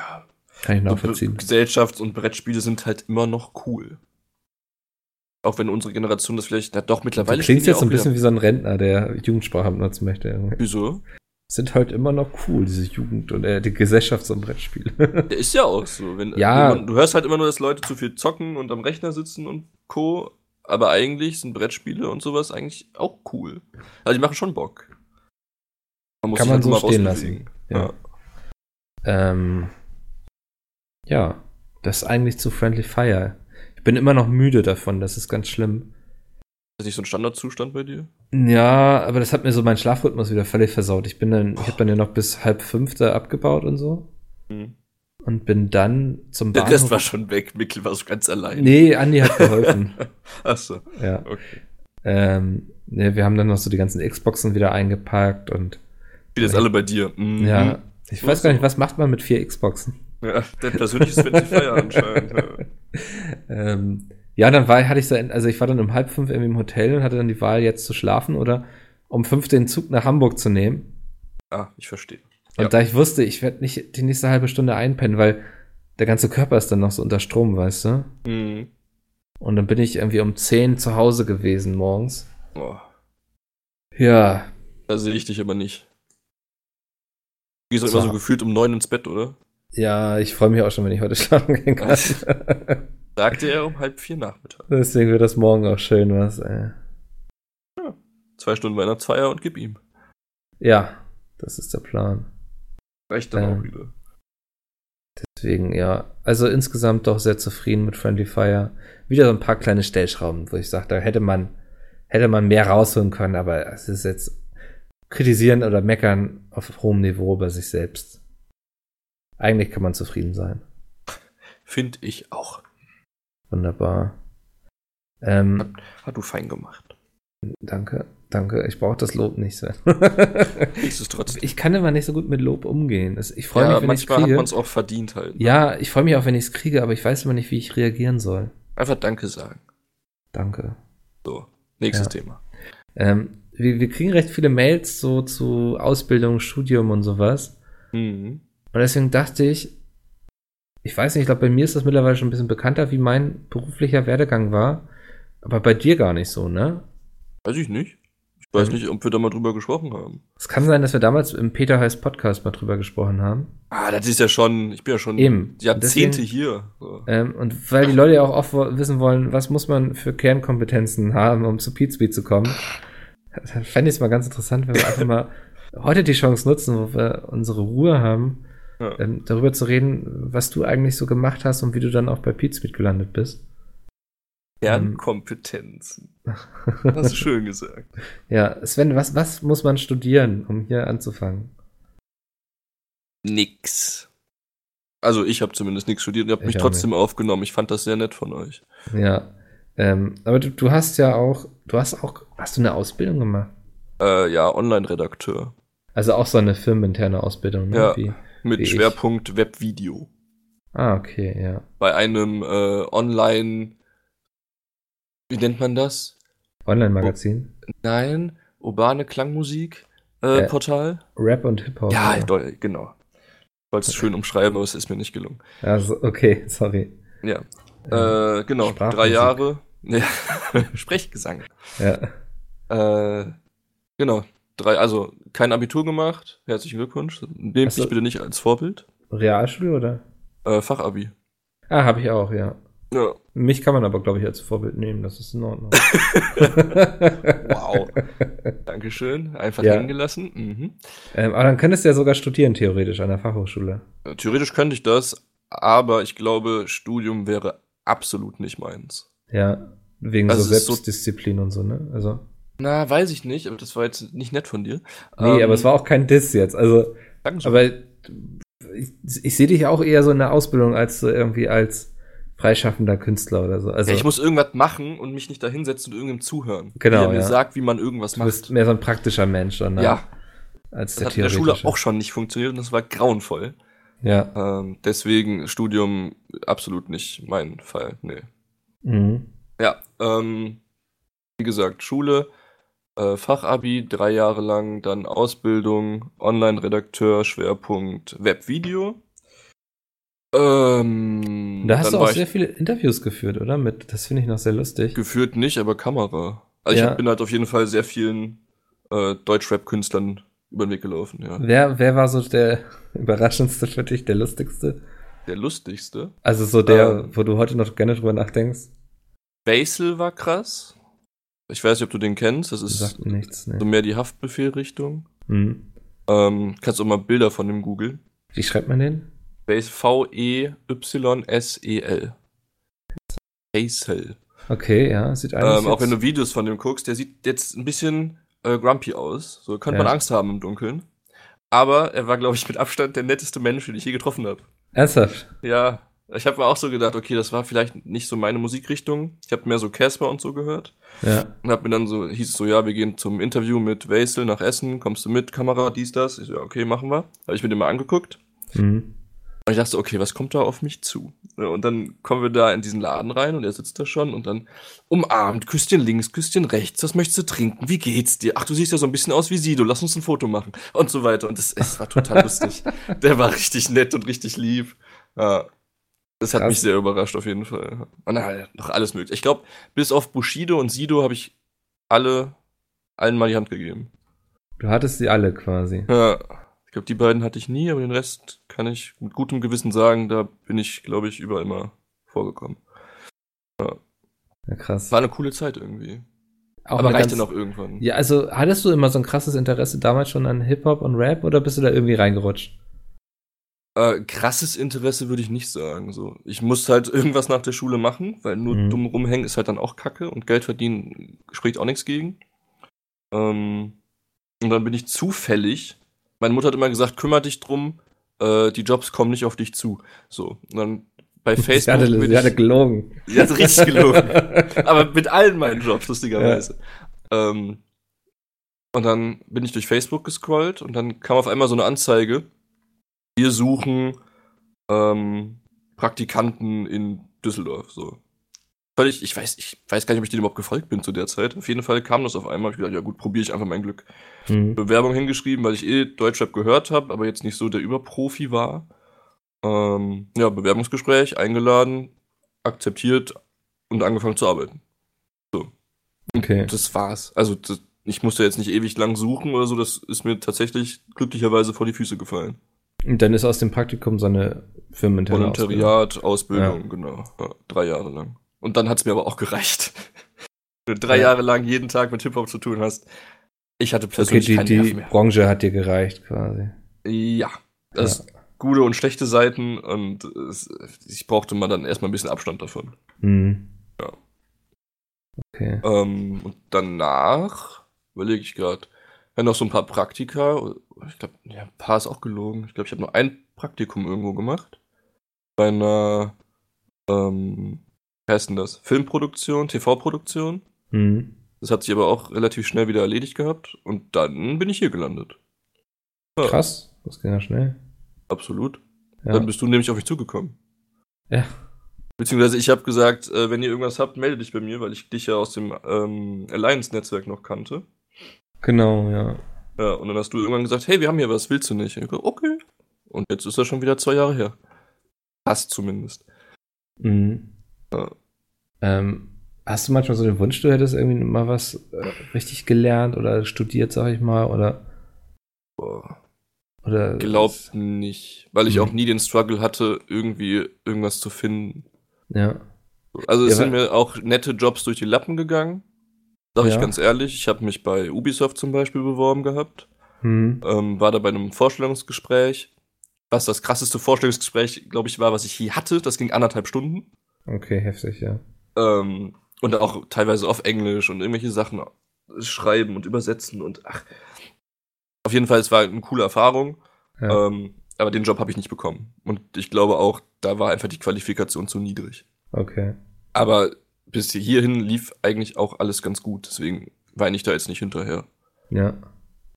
Ja.
Kann ich nachvollziehen.
Gesellschafts- und Brettspiele sind halt immer noch cool. Auch wenn unsere Generation das vielleicht, na doch,
Du
mittlerweile
klingst
spielen
jetzt so ein bisschen wie so ein Rentner, der Jugendsprache benutzen möchte. irgendwie.
Wieso?
sind halt immer noch cool, diese Jugend und äh, die Gesellschaft so ein Brettspiel. <laughs>
Der ist ja auch so. Wenn,
Ja.
wenn man, du hörst halt immer nur, dass Leute zu viel zocken und am Rechner sitzen und Co. Aber eigentlich sind Brettspiele und sowas eigentlich auch cool. Also die machen schon Bock. Man muss
Kann man
halt
so stehen lassen. Ja. ähm, ja, das ist eigentlich zu Friendly Fire. Ich bin immer noch müde davon, das ist ganz schlimm.
Ist das nicht so ein Standardzustand bei dir?
Ja, aber das hat mir so meinen Schlafrhythmus wieder völlig versaut. Ich bin dann, ich habe dann ja noch bis halb fünf da abgebaut und so
Hm.
Und bin dann zum
Der
Bahnhof.
Rest war schon weg. Mikkel war so ganz allein.
Nee, Andi hat geholfen. <laughs>
Achso,
ja.
okay.
Ähm, ne, wir haben dann noch so die ganzen Xboxen wieder eingepackt und
Die jetzt alle bei dir. Mhm.
ja, ich
So
weiß gar nicht, was macht man mit vier Xboxen?
ja. Der persönliche Friendly Fire anscheinend. Ja. <laughs>
Ähm, ja, dann war, hatte ich so, also ich war dann um halb fünf irgendwie im Hotel und hatte dann die Wahl, jetzt zu schlafen oder um fünf den Zug nach Hamburg zu nehmen.
Ah, ich verstehe.
Und
Ja.
da ich wusste, ich werde nicht die nächste halbe Stunde einpennen, weil der ganze Körper ist dann noch so unter Strom, weißt du?
Mhm.
Und dann bin ich irgendwie um zehn zu Hause gewesen morgens.
Oh,
Ja,
da sehe ich dich aber nicht. Du gehst immer so gefühlt um neun ins Bett, oder?
ja, ich freue mich auch schon, wenn ich heute schlafen gehen kann. <laughs>
Sagte er um halb vier Nachmittag.
Deswegen wird das morgen auch schön was, ey.
Zwei Stunden Weihnachtsfeier und gib ihm.
Ja, das ist der Plan.
Reicht dann
Ähm.
auch wieder.
Deswegen, ja. Also insgesamt doch sehr zufrieden mit Friendly Fire. Wieder so ein paar kleine Stellschrauben, wo ich sage, da hätte man, hätte man mehr rausholen können, aber es ist jetzt kritisieren oder meckern auf hohem Niveau bei sich selbst. Eigentlich kann man zufrieden sein.
Finde ich auch.
Wunderbar. Ähm,
Hat du fein gemacht.
danke, danke. Ich brauche das Lob nicht, <laughs>
trotzdem.
ich kann immer nicht so gut mit Lob umgehen. Ich freue
ja,
mich, wenn ich es
manchmal hat man es auch verdient halt.
Ja, ich freue mich auch, wenn ich es kriege, aber ich weiß immer nicht, wie ich reagieren soll.
Einfach Danke sagen.
Danke.
So, nächstes
Ja.
Thema.
Ähm, wir, wir kriegen recht viele Mails so zu Ausbildung, Studium und sowas.
Mhm.
Und deswegen dachte ich, ich weiß nicht, ich glaube, bei mir ist das mittlerweile schon ein bisschen bekannter, wie mein beruflicher Werdegang war. Aber bei dir gar nicht so, ne?
Weiß ich nicht. Ich weiß
Mhm.
nicht, ob wir da mal drüber gesprochen haben.
Es kann sein, dass wir damals im Peter Heiß Podcast mal drüber gesprochen haben.
Ah, das ist ja schon, ich bin ja schon
Eben.
Jahrzehnte
Deswegen-
hier. So.
Ähm, und weil die Leute ja auch oft wissen wollen, was muss man für Kernkompetenzen haben, um zu Pizza zu kommen, dann <laughs> fände ich es mal ganz interessant, wenn wir einfach mal <laughs> heute die Chance nutzen, wo wir unsere Ruhe haben,
Ja.
ähm, darüber zu reden, was du eigentlich so gemacht hast und wie du dann auch bei Pizmeet gelandet bist.
Kernkompetenzen. Hast du schön gesagt. <laughs>
Ja, Sven, was, was muss man studieren, um hier anzufangen?
Nix. Also ich habe zumindest nichts studiert und habe
Ich
mich trotzdem aufgenommen. Ich fand das sehr nett von euch.
Ja, ähm, aber du, du hast ja auch, du hast auch, hast du eine Ausbildung gemacht?
Äh, ja, Online-Redakteur.
Also auch so eine firmeninterne Ausbildung, ne?
Ja.
Wie,
Mit
Wie.
Schwerpunkt Webvideo.
ah, okay, ja.
Bei einem äh, Online... Wie nennt man das?
Online-Magazin.
Nein, urbane Klangmusik äh,
Äh,
Portal.
Rap und Hip-Hop.
Ja, doll, genau. Ich wollte es schön umschreiben, aber es ist mir nicht gelungen.
Also, okay, sorry.
Ja.
Ähm,
Äh, genau, drei Jahre. Ja, <laughs> Sprechgesang.
ja.
Äh, genau, drei, also kein Abitur gemacht. Herzlichen Glückwunsch. Nehmt mich bitte nicht als Vorbild.
Realschule oder?
Äh, Fachabi.
Ah, habe ich auch, ja.
Ja.
Mich kann man aber, glaube ich, als Vorbild nehmen, das ist in Ordnung. <laughs> <laughs>
Wow. Dankeschön. Einfach
Ja.
hängen gelassen. Mhm.
ähm, aber dann könntest du ja sogar studieren, theoretisch, an der Fachhochschule.
Theoretisch könnte ich das, aber ich glaube, Studium wäre absolut nicht meins.
Ja, wegen
Also
so
ist so-
Selbstdisziplin und so, ne? Also.
Na, weiß ich nicht, aber das war jetzt nicht nett von dir.
Nee,
Ähm,
aber es war auch kein Diss jetzt. Also,
Dankeschön.
aber ich, ich sehe dich auch eher so in der Ausbildung als so irgendwie als freischaffender Künstler oder so. Also,
ja, ich muss irgendwas machen und mich nicht da hinsetzen und irgendjemandem zuhören.
Genau,
Wie er mir
ja.
sagt, wie man irgendwas
du bist
macht.
mehr so ein praktischer Mensch dann, ne?
Ja,
als
das
der
hat in der Schule auch schon nicht funktioniert und das war grauenvoll.
Ja.
Ähm, deswegen Studium absolut nicht mein Fall. Nee.
Mhm.
Ja, ähm, wie gesagt, Schule, äh, Fachabi, drei Jahre lang, dann Ausbildung, Online-Redakteur, Schwerpunkt Webvideo. Ähm,
Da hast du auch sehr viele Interviews geführt, oder? Mit, das finde ich noch sehr lustig.
geführt nicht, aber Kamera. Also
Ja.
ich bin halt auf jeden Fall sehr vielen äh, Deutschrap-Künstlern über den Weg gelaufen, ja.
Wer, wer war so der <laughs> überraschendste für dich, der lustigste?
Der lustigste.
Also so der,
Ähm.
wo du heute noch gerne drüber nachdenkst?
Basil war krass. Ich weiß nicht, ob du den kennst. Das ist
Sagt nichts, ne?
so mehr die Haftbefehl-Richtung.
Hm.
Ähm, kannst auch mal Bilder von dem googeln.
Wie schreibt man den?
V-E-Y-S-E-L. Basil.
Okay, ja, sieht eigentlich
Ähm, auch wenn du Videos von dem guckst, der sieht jetzt ein bisschen äh, grumpy aus. So könnte man
Ja.
Angst haben im Dunkeln. Aber er war, glaube ich, mit Abstand der netteste Mensch, den ich je getroffen habe.
Ernsthaft?
Ja, ich habe mir auch so gedacht, okay, das war vielleicht nicht so meine Musikrichtung. Ich habe mehr so Casper und so gehört.
Ja.
Und hab mir dann so, hieß es so, ja, wir gehen zum Interview mit Wesel nach Essen, kommst du mit, Kamera, dies, das? Ich so, ja, okay, machen wir. Habe ich mir den mal angeguckt.
Hm.
Und ich dachte okay, was kommt da auf mich zu? Ja, Und dann kommen wir da in diesen Laden rein und er sitzt da schon und dann umarmt, Küsschen links, Küsschen rechts, was möchtest du trinken? Wie geht's dir? Ach, du siehst ja so ein bisschen aus wie Sido, lass uns ein Foto machen. Und so weiter. Und das, es war total lustig. <laughs> Der war richtig nett und richtig lieb. Ja. Das hat
Krass.
mich sehr überrascht auf jeden Fall. Und na, noch alles möglich. Ich glaube, bis auf Bushido und Sido habe ich alle, allen mal die Hand gegeben.
Du hattest sie alle quasi.
Ja, ich glaube, die beiden hatte ich nie, aber den Rest kann ich mit gutem Gewissen sagen, da bin ich, glaube ich, überall mal vorgekommen.
Ja, krass.
War eine coole Zeit irgendwie.
Auch
aber reichte noch irgendwann.
Ja, also hattest du immer so ein krasses Interesse damals schon an Hip-Hop und Rap oder bist du da irgendwie reingerutscht?
Äh, krasses Interesse würde ich nicht sagen. So, ich musste halt irgendwas nach der Schule machen, weil nur
Mhm.
dumm rumhängen ist halt dann auch Kacke und Geld verdienen spricht auch nichts gegen. Ähm, und dann bin ich zufällig. Meine Mutter hat immer gesagt, kümmere dich drum, äh, die Jobs kommen nicht auf dich zu. So, und dann bei <laughs>
sie
Facebook
hatte, sie hatte
ich,
gelogen.
sie hat richtig <laughs> gelogen. Aber mit allen meinen Jobs, lustigerweise. Ähm, und dann bin ich durch Facebook gescrollt und dann kam auf einmal so eine Anzeige. Wir suchen ähm, Praktikanten in Düsseldorf. So. Völlig, ich weiß, ich weiß gar nicht, ob ich denen überhaupt gefolgt bin zu der Zeit. Auf jeden Fall kam das auf einmal. Ich gedacht, ja gut, probiere ich einfach mein Glück.
Hm.
Bewerbung hingeschrieben, weil ich eh Deutschrap gehört habe, aber jetzt nicht so der Überprofi war. Ähm, ja, Bewerbungsgespräch, eingeladen, akzeptiert und angefangen zu arbeiten.
Okay.
Das war's. Also das, ich musste jetzt nicht ewig lang suchen oder so, das ist mir tatsächlich glücklicherweise vor die Füße gefallen.
Und dann ist aus dem Praktikum so eine firmeninterne Ausbildung.
Volontariat, Ausbildung,
Ja.
genau. Ja, drei Jahre lang. Und dann hat's mir aber auch gereicht. Wenn du drei
Ja.
Jahre lang jeden Tag mit Hip-Hop zu tun hast. Ich hatte
Okay,
persönlich
die,
keinen
die
mehr.
Branche hat dir gereicht quasi.
Ja, das
Ja.
gute und schlechte Seiten und es, ich brauchte mal dann erstmal ein bisschen Abstand davon.
Hm.
Ja.
Okay.
Ähm, und danach überlege ich gerade, ja, noch so ein paar Praktika. Ich glaube, ja, ein paar ist auch gelogen. Ich glaube, ich habe nur ein Praktikum irgendwo gemacht. Bei einer, ähm, wie heißt denn das? Filmproduktion, TV-Produktion.
Hm.
Das hat sich aber auch relativ schnell wieder erledigt gehabt. Und dann bin ich hier gelandet. Ja,
Krass. Das ging ja schnell.
Absolut.
Ja.
Dann bist du nämlich auf mich zugekommen.
ja.
Beziehungsweise ich habe gesagt, äh, wenn ihr irgendwas habt, melde dich bei mir, weil ich dich ja aus dem ähm, Alliance-Netzwerk noch kannte.
Genau, ja.
Ja, und dann hast du irgendwann gesagt, hey, wir haben hier was, willst du nicht? Und ich so, okay. Und jetzt ist das schon wieder zwei Jahre her. Passt zumindest.
Mhm.
Ja.
Ähm, hast du manchmal so den Wunsch, du hättest irgendwie mal was äh, richtig gelernt oder studiert, sag ich mal, oder,
Boah,
oder
glaubt nicht. Weil ich
Mhm.
auch nie den Struggle hatte, irgendwie irgendwas zu finden.
Ja.
Also es
Ja,
sind mir auch nette Jobs durch die Lappen gegangen. Sag ich
Ja.
ganz ehrlich. Ich habe mich bei Ubisoft zum Beispiel beworben gehabt.
Hm.
ähm, war da bei einem Vorstellungsgespräch. Was das krasseste Vorstellungsgespräch, glaube ich, war, was ich je hatte. Das ging anderthalb Stunden.
Okay, heftig, ja.
Ähm, und auch teilweise auf Englisch und irgendwelche Sachen schreiben und übersetzen und ach. Auf jeden Fall, es war eine coole Erfahrung.
ja.
Ähm, aber den Job habe ich nicht bekommen. Und ich glaube auch, da war einfach die Qualifikation zu niedrig.
Okay.
Aber bis hierhin lief eigentlich auch alles ganz gut. Deswegen weine ich da jetzt nicht hinterher.
Ja.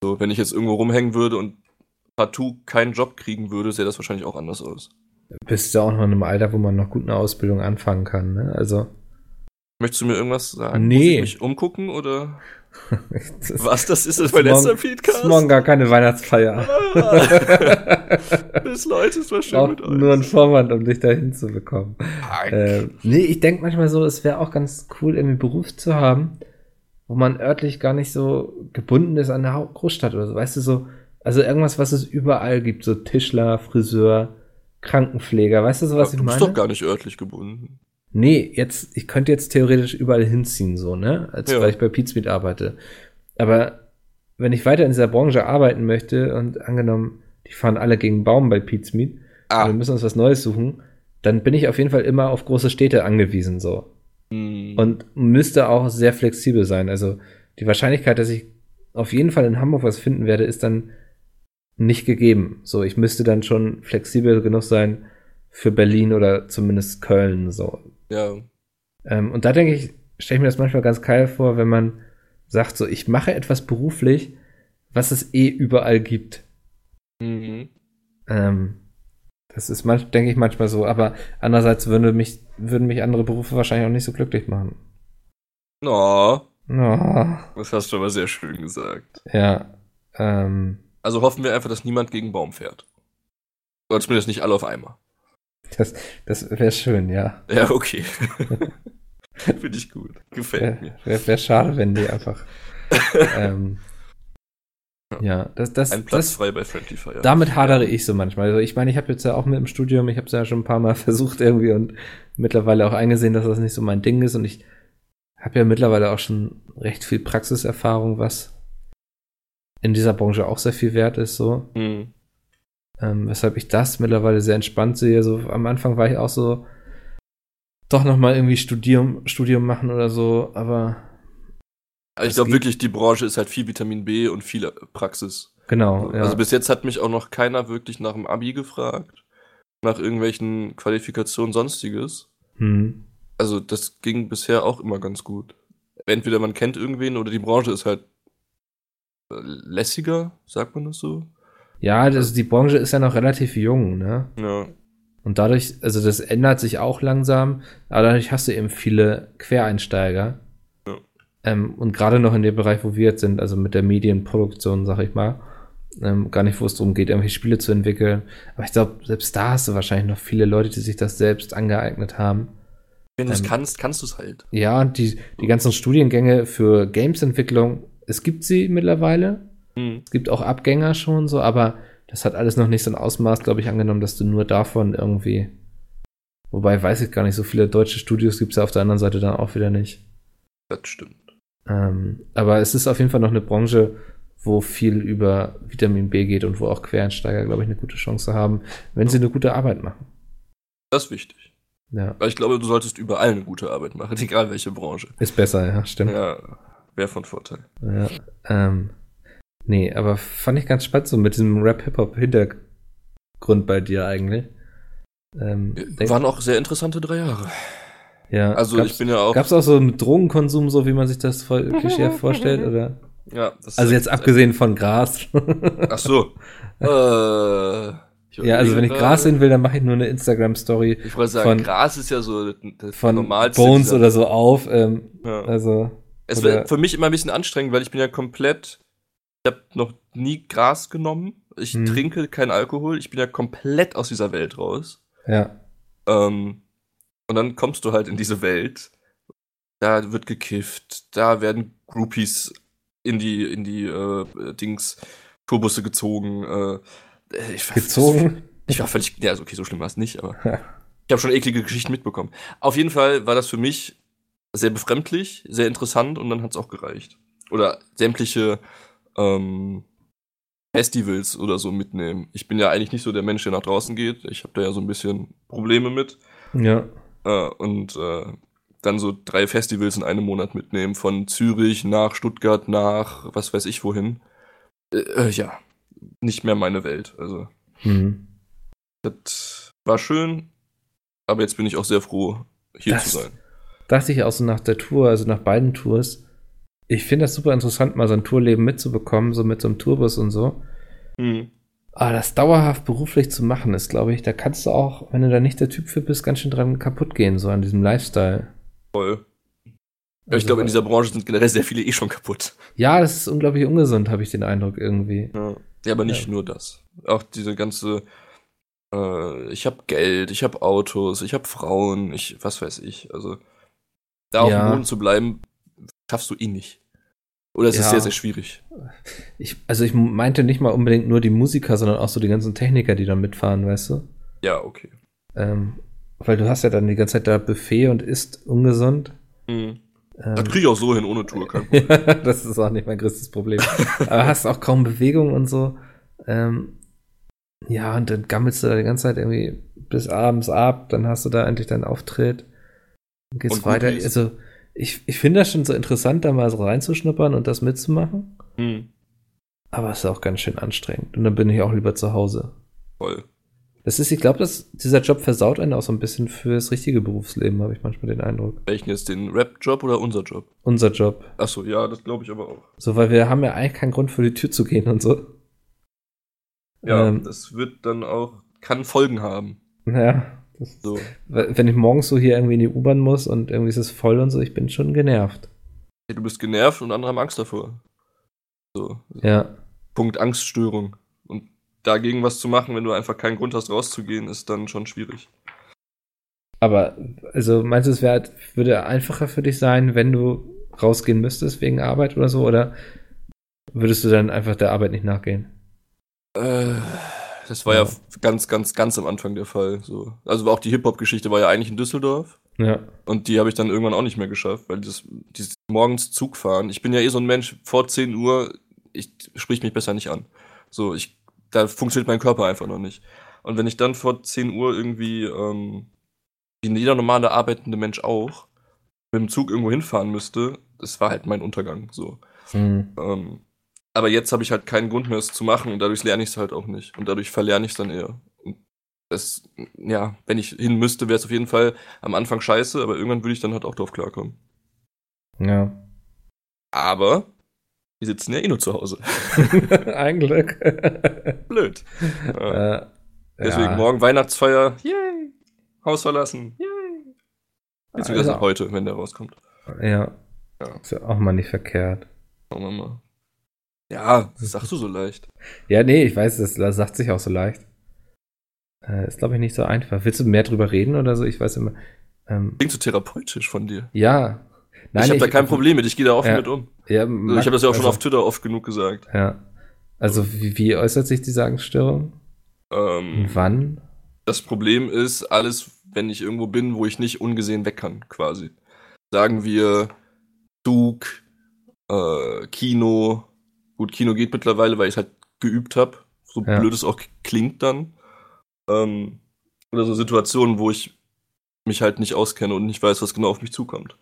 So, wenn ich jetzt irgendwo rumhängen würde und partout keinen Job kriegen würde, sähe das wahrscheinlich auch anders aus.
Bist du auch noch in einem Alter, wo man noch gut eine Ausbildung anfangen kann, ne? Also.
Möchtest du mir irgendwas sagen?
Nee.
Muss ich mich umgucken oder
das <laughs>
was das ist? Das mein letzter Feedcast?
ist morgen gar keine Weihnachtsfeier. <laughs>
Bis Leute, es war schön
Auch
mit euch.
nur ein Vorwand, um dich dahin zu bekommen. Äh, nee, ich denke manchmal so, es wäre auch ganz cool, irgendwie einen Beruf zu haben, wo man örtlich gar nicht so gebunden ist an eine Hau- Großstadt oder so. Weißt du, so, Also irgendwas, was es überall gibt, so Tischler, Friseur, Krankenpfleger, weißt du so, was
du
ich
bist
meine?
doch gar nicht örtlich gebunden.
Nee, jetzt, ich könnte jetzt theoretisch überall hinziehen, so, ne? Als
Ja.
weil ich bei Pizmeet arbeite. Aber wenn ich weiter in dieser Branche arbeiten möchte und angenommen, die fahren alle gegen Baum bei Pizmeet,
Ah.
wir müssen uns was Neues suchen, dann bin ich auf jeden Fall immer auf große Städte angewiesen, so.
Hm.
Und müsste auch sehr flexibel sein. Also die Wahrscheinlichkeit, dass ich auf jeden Fall in Hamburg was finden werde, ist dann nicht gegeben. So, ich müsste dann schon flexibel genug sein für Berlin oder zumindest Köln, so.
ja.
Ähm, und da denke ich, stelle ich mir das manchmal ganz geil vor, wenn man sagt, so, ich mache etwas beruflich, was es eh überall gibt.
Mhm.
Ähm, das ist manch, denke ich manchmal so, aber andererseits würde mich, würden mich andere Berufe wahrscheinlich auch nicht so glücklich machen.
No,
Oh,
das hast du aber sehr schön gesagt.
ja. Ähm,
Also hoffen wir einfach, dass niemand gegen Baum fährt. Oder zumindest nicht alle auf einmal.
das das wäre schön, ja.
Ja, okay. <laughs> Finde ich gut. Gefällt
Wäre
mir.
wär, wär schade, wenn die einfach. <laughs> ähm, ja, das, das,
Ein Platz
das,
frei bei Friendly Fire.
damit hadere ich so manchmal. Also ich meine, ich habe jetzt ja auch mit im Studium, ich habe es ja schon ein paar Mal <laughs> versucht irgendwie und mittlerweile auch eingesehen, dass das nicht so mein Ding ist und ich habe ja mittlerweile auch schon recht viel Praxiserfahrung, was in dieser Branche auch sehr viel wert ist, so.
Hm.
Ähm, weshalb ich das mittlerweile sehr entspannt sehe. So am Anfang war ich auch so, doch nochmal irgendwie Studium, Studium machen oder so, aber
Also ich glaube wirklich, die Branche ist halt viel Vitamin B und viel Praxis.
genau. Ja.
Also bis jetzt hat mich auch noch keiner wirklich nach dem Abi gefragt. Nach irgendwelchen Qualifikationen sonstiges.
hm.
Also das ging bisher auch immer ganz gut. Entweder man kennt irgendwen oder die Branche ist halt äh, lässiger, sagt man das so?
Ja, das, die Branche ist ja noch relativ jung, ne?
Ja.
Und dadurch, also das ändert sich auch langsam, aber dadurch hast du eben viele Quereinsteiger.
Ja.
Ähm, und gerade noch in dem Bereich, wo wir jetzt sind, also mit der Medienproduktion, sag ich mal, ähm, gar nicht, wo es darum geht, irgendwelche Spiele zu entwickeln. Aber ich glaube, selbst da hast du wahrscheinlich noch viele Leute, die sich das selbst angeeignet haben.
Wenn du es
Ähm,
kannst, kannst du es halt.
Ja, die, die ganzen Studiengänge für Games-Entwicklung, es gibt sie mittlerweile.
Hm.
Es gibt auch Abgänger schon so, aber das hat alles noch nicht so ein Ausmaß, glaube ich, angenommen, dass du nur davon irgendwie. Wobei weiß ich gar nicht, so viele deutsche Studios gibt es ja auf der anderen Seite dann auch wieder nicht.
Das stimmt.
Ähm, aber es ist auf jeden Fall noch eine Branche, wo viel über Vitamin B geht und wo auch Quereinsteiger, glaube ich, eine gute Chance haben, wenn sie eine gute Arbeit machen.
Das ist wichtig.
Ja,
Weil ich glaube, du solltest überall eine gute Arbeit machen, <laughs> egal welche Branche.
ist besser, ja, stimmt.
Ja, wäre von Vorteil.
Ja, ähm, nee, aber fand ich ganz spannend so mit diesem Rap-Hip-Hop-Hintergrund bei dir eigentlich. Ähm,
Waren auch sehr interessante drei Jahre.
ja,
Also ich bin ja auch.
Gab's auch so einen Drogenkonsum, so wie man sich das voll <laughs> Klischee vorstellt, oder?
ja, das
Also jetzt abgesehen von Gras. <laughs>
Ach so. äh,
ja, also wenn ich Gras sehen will, dann mache ich nur eine Instagram-Story
Ich wollte sagen,
von-
Gras ist ja so das- das
von
Normalste
Bones
dieser-
oder so auf. Ähm,
Ja.
also,
Es wird für mich immer ein bisschen anstrengend, weil ich bin ja komplett. Ich habe noch nie Gras genommen. Ich
Mhm.
trinke keinen Alkohol. Ich bin ja komplett aus dieser Welt raus.
ja.
Ähm, und dann kommst du halt in diese Welt. Da wird gekifft. Da werden Groupies in die in die äh, Dings Turbusse gezogen. Äh, ich,
Gezogen. <laughs>
Ich war völlig. Ja, also okay, so schlimm war es nicht, aber ich habe schon eklige Geschichten mitbekommen. Auf jeden Fall war das für mich sehr befremdlich, sehr interessant und dann hat es auch gereicht. Oder sämtliche ähm, Festivals oder so mitnehmen. Ich bin ja eigentlich nicht so der Mensch, der nach draußen geht. Ich habe da ja so ein bisschen Probleme mit.
Ja.
Äh, und äh, dann so drei Festivals in einem Monat mitnehmen, von Zürich nach Stuttgart nach was weiß ich wohin. Äh, äh, ja, nicht mehr meine Welt. Also,
Hm.
das war schön, aber jetzt bin ich auch sehr froh, hier
Das-
zu sein.
Dachte ich auch so nach der Tour, also nach beiden Tours. Ich finde das super interessant, mal so ein Tourleben mitzubekommen, so mit so einem Tourbus und so.
Hm.
Aber das dauerhaft beruflich zu machen, ist, glaube ich, da kannst du auch, wenn du da nicht der Typ für bist, ganz schön dran kaputt gehen, so an diesem Lifestyle.
Voll. Ja,
Also,
ich glaube, in dieser Branche sind generell sehr viele eh schon kaputt.
Ja, das ist unglaublich ungesund, habe ich den Eindruck irgendwie.
Ja, ja aber nicht
Ja.
nur das. Auch diese ganze, äh, ich habe Geld, ich habe Autos, ich habe Frauen, ich, was weiß ich. Also, da auf
Ja.
dem Boden zu bleiben, schaffst du eh nicht. Oder ist es
Ja.
sehr, sehr schwierig?
Ich, also ich meinte nicht mal unbedingt nur die Musiker, sondern auch so die ganzen Techniker, die dann mitfahren, weißt du?
Ja, okay.
Ähm, weil du hast ja dann die ganze Zeit da Buffet und isst ungesund.
Mhm.
Ähm,
Das kriege ich auch so hin, ohne Tour. Kein <laughs> Problem.
das ist auch nicht mein größtes Problem. Aber hast auch kaum Bewegung und so. Ähm, ja, und dann gammelst du da die ganze Zeit irgendwie bis abends ab, dann hast du da endlich deinen Auftritt. Geht's weiter.
Groupies.
Also, ich, ich finde das schon so interessant, da mal so reinzuschnuppern und das mitzumachen.
Mhm.
Aber es ist auch ganz schön anstrengend. Und dann bin ich auch lieber zu Hause.
Voll.
Das ist, ich glaube, dass dieser Job versaut einen auch so ein bisschen fürs richtige Berufsleben, habe ich manchmal den Eindruck.
Welchen jetzt, den Rap-Job oder unser Job?
Unser Job.
Achso, ja, das glaube ich aber auch.
So, weil wir haben ja eigentlich keinen Grund für die Tür zu gehen und so.
Ja,
Ähm,
das wird dann auch, kann Folgen haben.
Ja.
So.
wenn ich morgens so hier irgendwie in die U-Bahn muss und irgendwie ist es voll und so, ich bin schon genervt.
Hey, du bist genervt und andere haben Angst davor. So.
Ja.
Punkt Angststörung. Und dagegen was zu machen, wenn du einfach keinen Grund hast, rauszugehen, ist dann schon schwierig.
Aber, also meinst du, es wär, würde einfacher für dich sein, wenn du rausgehen müsstest wegen Arbeit oder so? Oder würdest du dann einfach der Arbeit nicht nachgehen?
Äh, das war ja.
Ja.
ganz, ganz, ganz am Anfang der Fall. So. Also auch die Hip-Hop-Geschichte war ja eigentlich in Düsseldorf.
Ja.
Und die habe ich dann irgendwann auch nicht mehr geschafft, weil dieses, dieses morgens Zug fahren, ich bin ja eh so ein Mensch, vor 10 Uhr, ich sprich mich besser nicht an. So, ich, da funktioniert mein Körper einfach noch nicht. Und wenn ich dann vor 10 Uhr irgendwie, ähm, wie jeder normale arbeitende Mensch auch, mit dem Zug irgendwo hinfahren müsste, das war halt mein Untergang, so.
Hm.
Ähm, aber jetzt habe ich halt keinen Grund mehr, es zu machen und dadurch lerne ich es halt auch nicht. Und dadurch verlerne ich es dann eher. Und das, ja, wenn ich hin müsste, wäre es auf jeden Fall am Anfang scheiße, aber irgendwann würde ich dann halt auch drauf klarkommen.
Ja.
Aber wir sitzen ja eh nur zu Hause. <laughs>
Ein Glück. <laughs>
Blöd. Ja.
äh,
Deswegen
ja.
morgen Weihnachtsfeier. Yay! Haus verlassen. Yay! Jetzt wieder
Also-
heute, wenn der rauskommt.
Ja.
Ja.
Ist ja auch mal nicht verkehrt.
Schauen wir mal. Ja, das sagst du so leicht.
Ja, nee, ich weiß, das sagt sich auch so leicht. Äh, ist, glaube ich, nicht so einfach. Willst du mehr drüber reden oder so? Ich weiß immer. Ähm,
Klingt so therapeutisch von dir.
ja. Nein,
ich habe da kein Problem mit, ich gehe da offen
Ja.
mit um.
Ja,
Also ich habe das ja auch schon
also,
auf Twitter oft genug gesagt.
Ja. Also, wie, wie äußert sich diese Angststörung?
Ähm,
wann?
Das Problem ist, alles, wenn ich irgendwo bin, wo ich nicht ungesehen weg kann, quasi. Sagen wir Zug, äh, Kino. Gut, Kino geht mittlerweile, weil ich halt geübt habe. So
Ja.
blöd es auch klingt dann. Ähm, oder so Situationen, wo ich mich halt nicht auskenne und nicht weiß, was genau auf mich zukommt.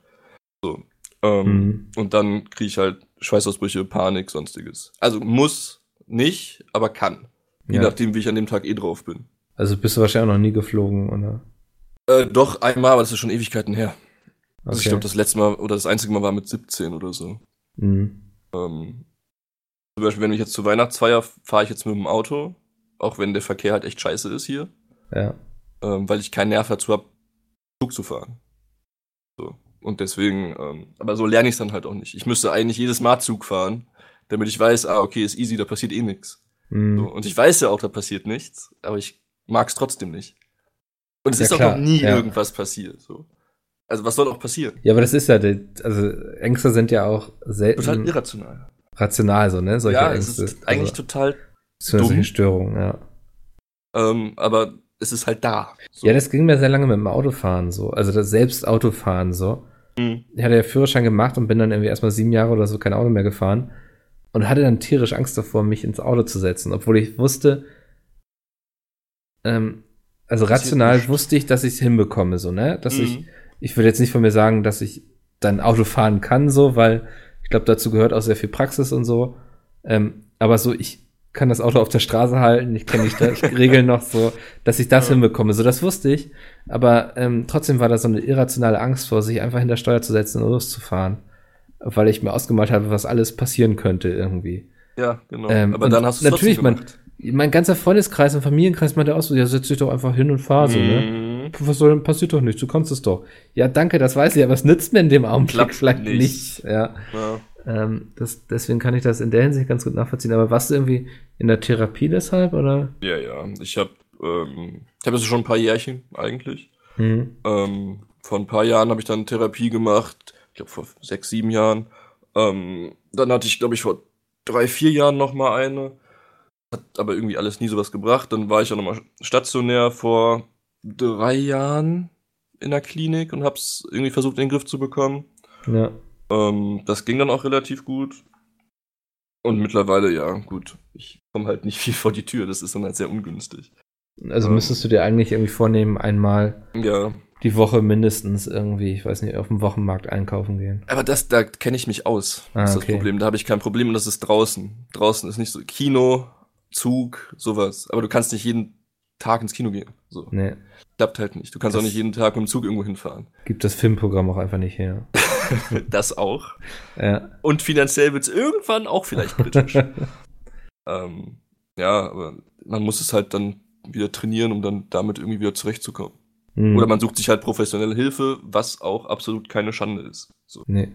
So. Ähm,
Hm.
Und dann kriege ich halt Schweißausbrüche, Panik, sonstiges. Also muss nicht, aber kann. Je
Ja.
nachdem, wie ich an dem Tag eh drauf bin.
Also bist du wahrscheinlich auch noch nie geflogen, oder?
Äh, doch, einmal, aber das ist schon Ewigkeiten her. Also ich
Okay.
glaube, das letzte Mal oder das einzige Mal war mit 17 oder so.
Hm.
Ähm, zum Beispiel, wenn ich jetzt zur Weihnachtsfeier fahre ich jetzt mit dem Auto, auch wenn der Verkehr halt echt scheiße ist hier,
Ja.
ähm, weil ich keinen Nerv dazu habe, Zug zu fahren. So. Und deswegen, ähm, aber so lerne ich es dann halt auch nicht. Ich müsste eigentlich jedes Mal Zug fahren, damit ich weiß, ah, okay, ist easy, da passiert eh nichts.
Hm.
So. Und ich weiß ja auch, da passiert nichts, aber ich mag es trotzdem nicht. Und es
Ja,
ist auch
klar,
noch nie
ja.
irgendwas passiert. So. Also was soll auch passieren?
Ja, aber das ist ja, also Ängste sind ja auch selten
Total irrational.
Rational, so, ne? Solche
ja, es
Ängste.
ist eigentlich
also,
total, dumm.
Störungen, ja.
ähm, aber es ist halt da. So.
Ja, das ging mir sehr lange mit dem Autofahren so. Also das selbst Autofahren so.
Mhm.
Ich hatte ja Führerschein gemacht und bin dann irgendwie erstmal sieben Jahre oder so kein Auto mehr gefahren und hatte dann tierisch Angst davor, mich ins Auto zu setzen, obwohl ich wusste, ähm, also rational wusste ich, dass ich es hinbekomme, so, ne? Dass ich,
Mhm.
ich will jetzt nicht von mir sagen, dass ich dann Auto fahren kann, so, weil ich glaube, dazu gehört auch sehr viel Praxis und so. Ähm, aber so, ich kann das Auto auf der Straße halten, ich kenne die <laughs> Regeln noch so, dass ich das
Ja.
hinbekomme. So, das wusste ich. Aber ähm, trotzdem war da so eine irrationale Angst vor, sich einfach hinter Steuer zu setzen und loszufahren. Weil ich mir ausgemalt habe, was alles passieren könnte irgendwie.
Ja, genau.
Ähm,
aber dann hast du es
natürlich, man-
gemacht.
Mein ganzer Freundeskreis und Familienkreis meinte auch so, ja, setz dich doch einfach hin und fahr so, ne?
Mhm.
Was soll denn, passiert doch nichts, du kannst es doch. Ja, danke, das weiß ich, aber es nützt mir in dem Augenblick
Klappt
vielleicht
nicht.
nicht. Ja,
Ja.
ähm, das, deswegen kann ich das in der Hinsicht ganz gut nachvollziehen. Aber warst du irgendwie in der Therapie deshalb, oder?
ja, ja. Ich habe ähm, ich hab das schon ein paar Jährchen eigentlich.
Hm.
Ähm, vor ein paar Jahren habe ich dann Therapie gemacht. Ich glaube vor sechs, sieben Jahren. Ähm, dann hatte ich, glaube ich, vor drei, vier Jahren noch mal eine. Hat aber irgendwie alles nie sowas gebracht. Dann war ich auch noch mal stationär vor drei Jahren in der Klinik und hab's irgendwie versucht, in den Griff zu bekommen.
Ja.
Ähm, das ging dann auch relativ gut. Und mittlerweile, ja, gut. Ich komme halt nicht <laughs> viel vor die Tür. Das ist dann halt sehr ungünstig.
Also
Ähm.
müsstest du dir eigentlich irgendwie vornehmen, einmal
Ja.
die Woche mindestens irgendwie, ich weiß nicht, auf dem Wochenmarkt einkaufen gehen.
Aber das, da kenne ich mich aus.
Ah,
Das ist
okay.
das Problem. Da habe ich kein Problem und das ist draußen. Draußen ist nicht so Kino, Zug, sowas. Aber du kannst nicht jeden Tag ins Kino gehen. So.
Nee,
Klappt halt nicht. Du kannst
Das-
auch nicht jeden Tag mit dem Zug irgendwo hinfahren.
gibt das Filmprogramm auch einfach nicht her. <laughs>
Das auch.
Ja.
Und finanziell wird's irgendwann auch vielleicht kritisch. <laughs> ähm, ja, aber man muss es halt dann wieder trainieren, um dann damit irgendwie wieder zurechtzukommen.
Hm.
Oder man sucht sich halt professionelle Hilfe, was auch absolut keine Schande ist. So
Nee.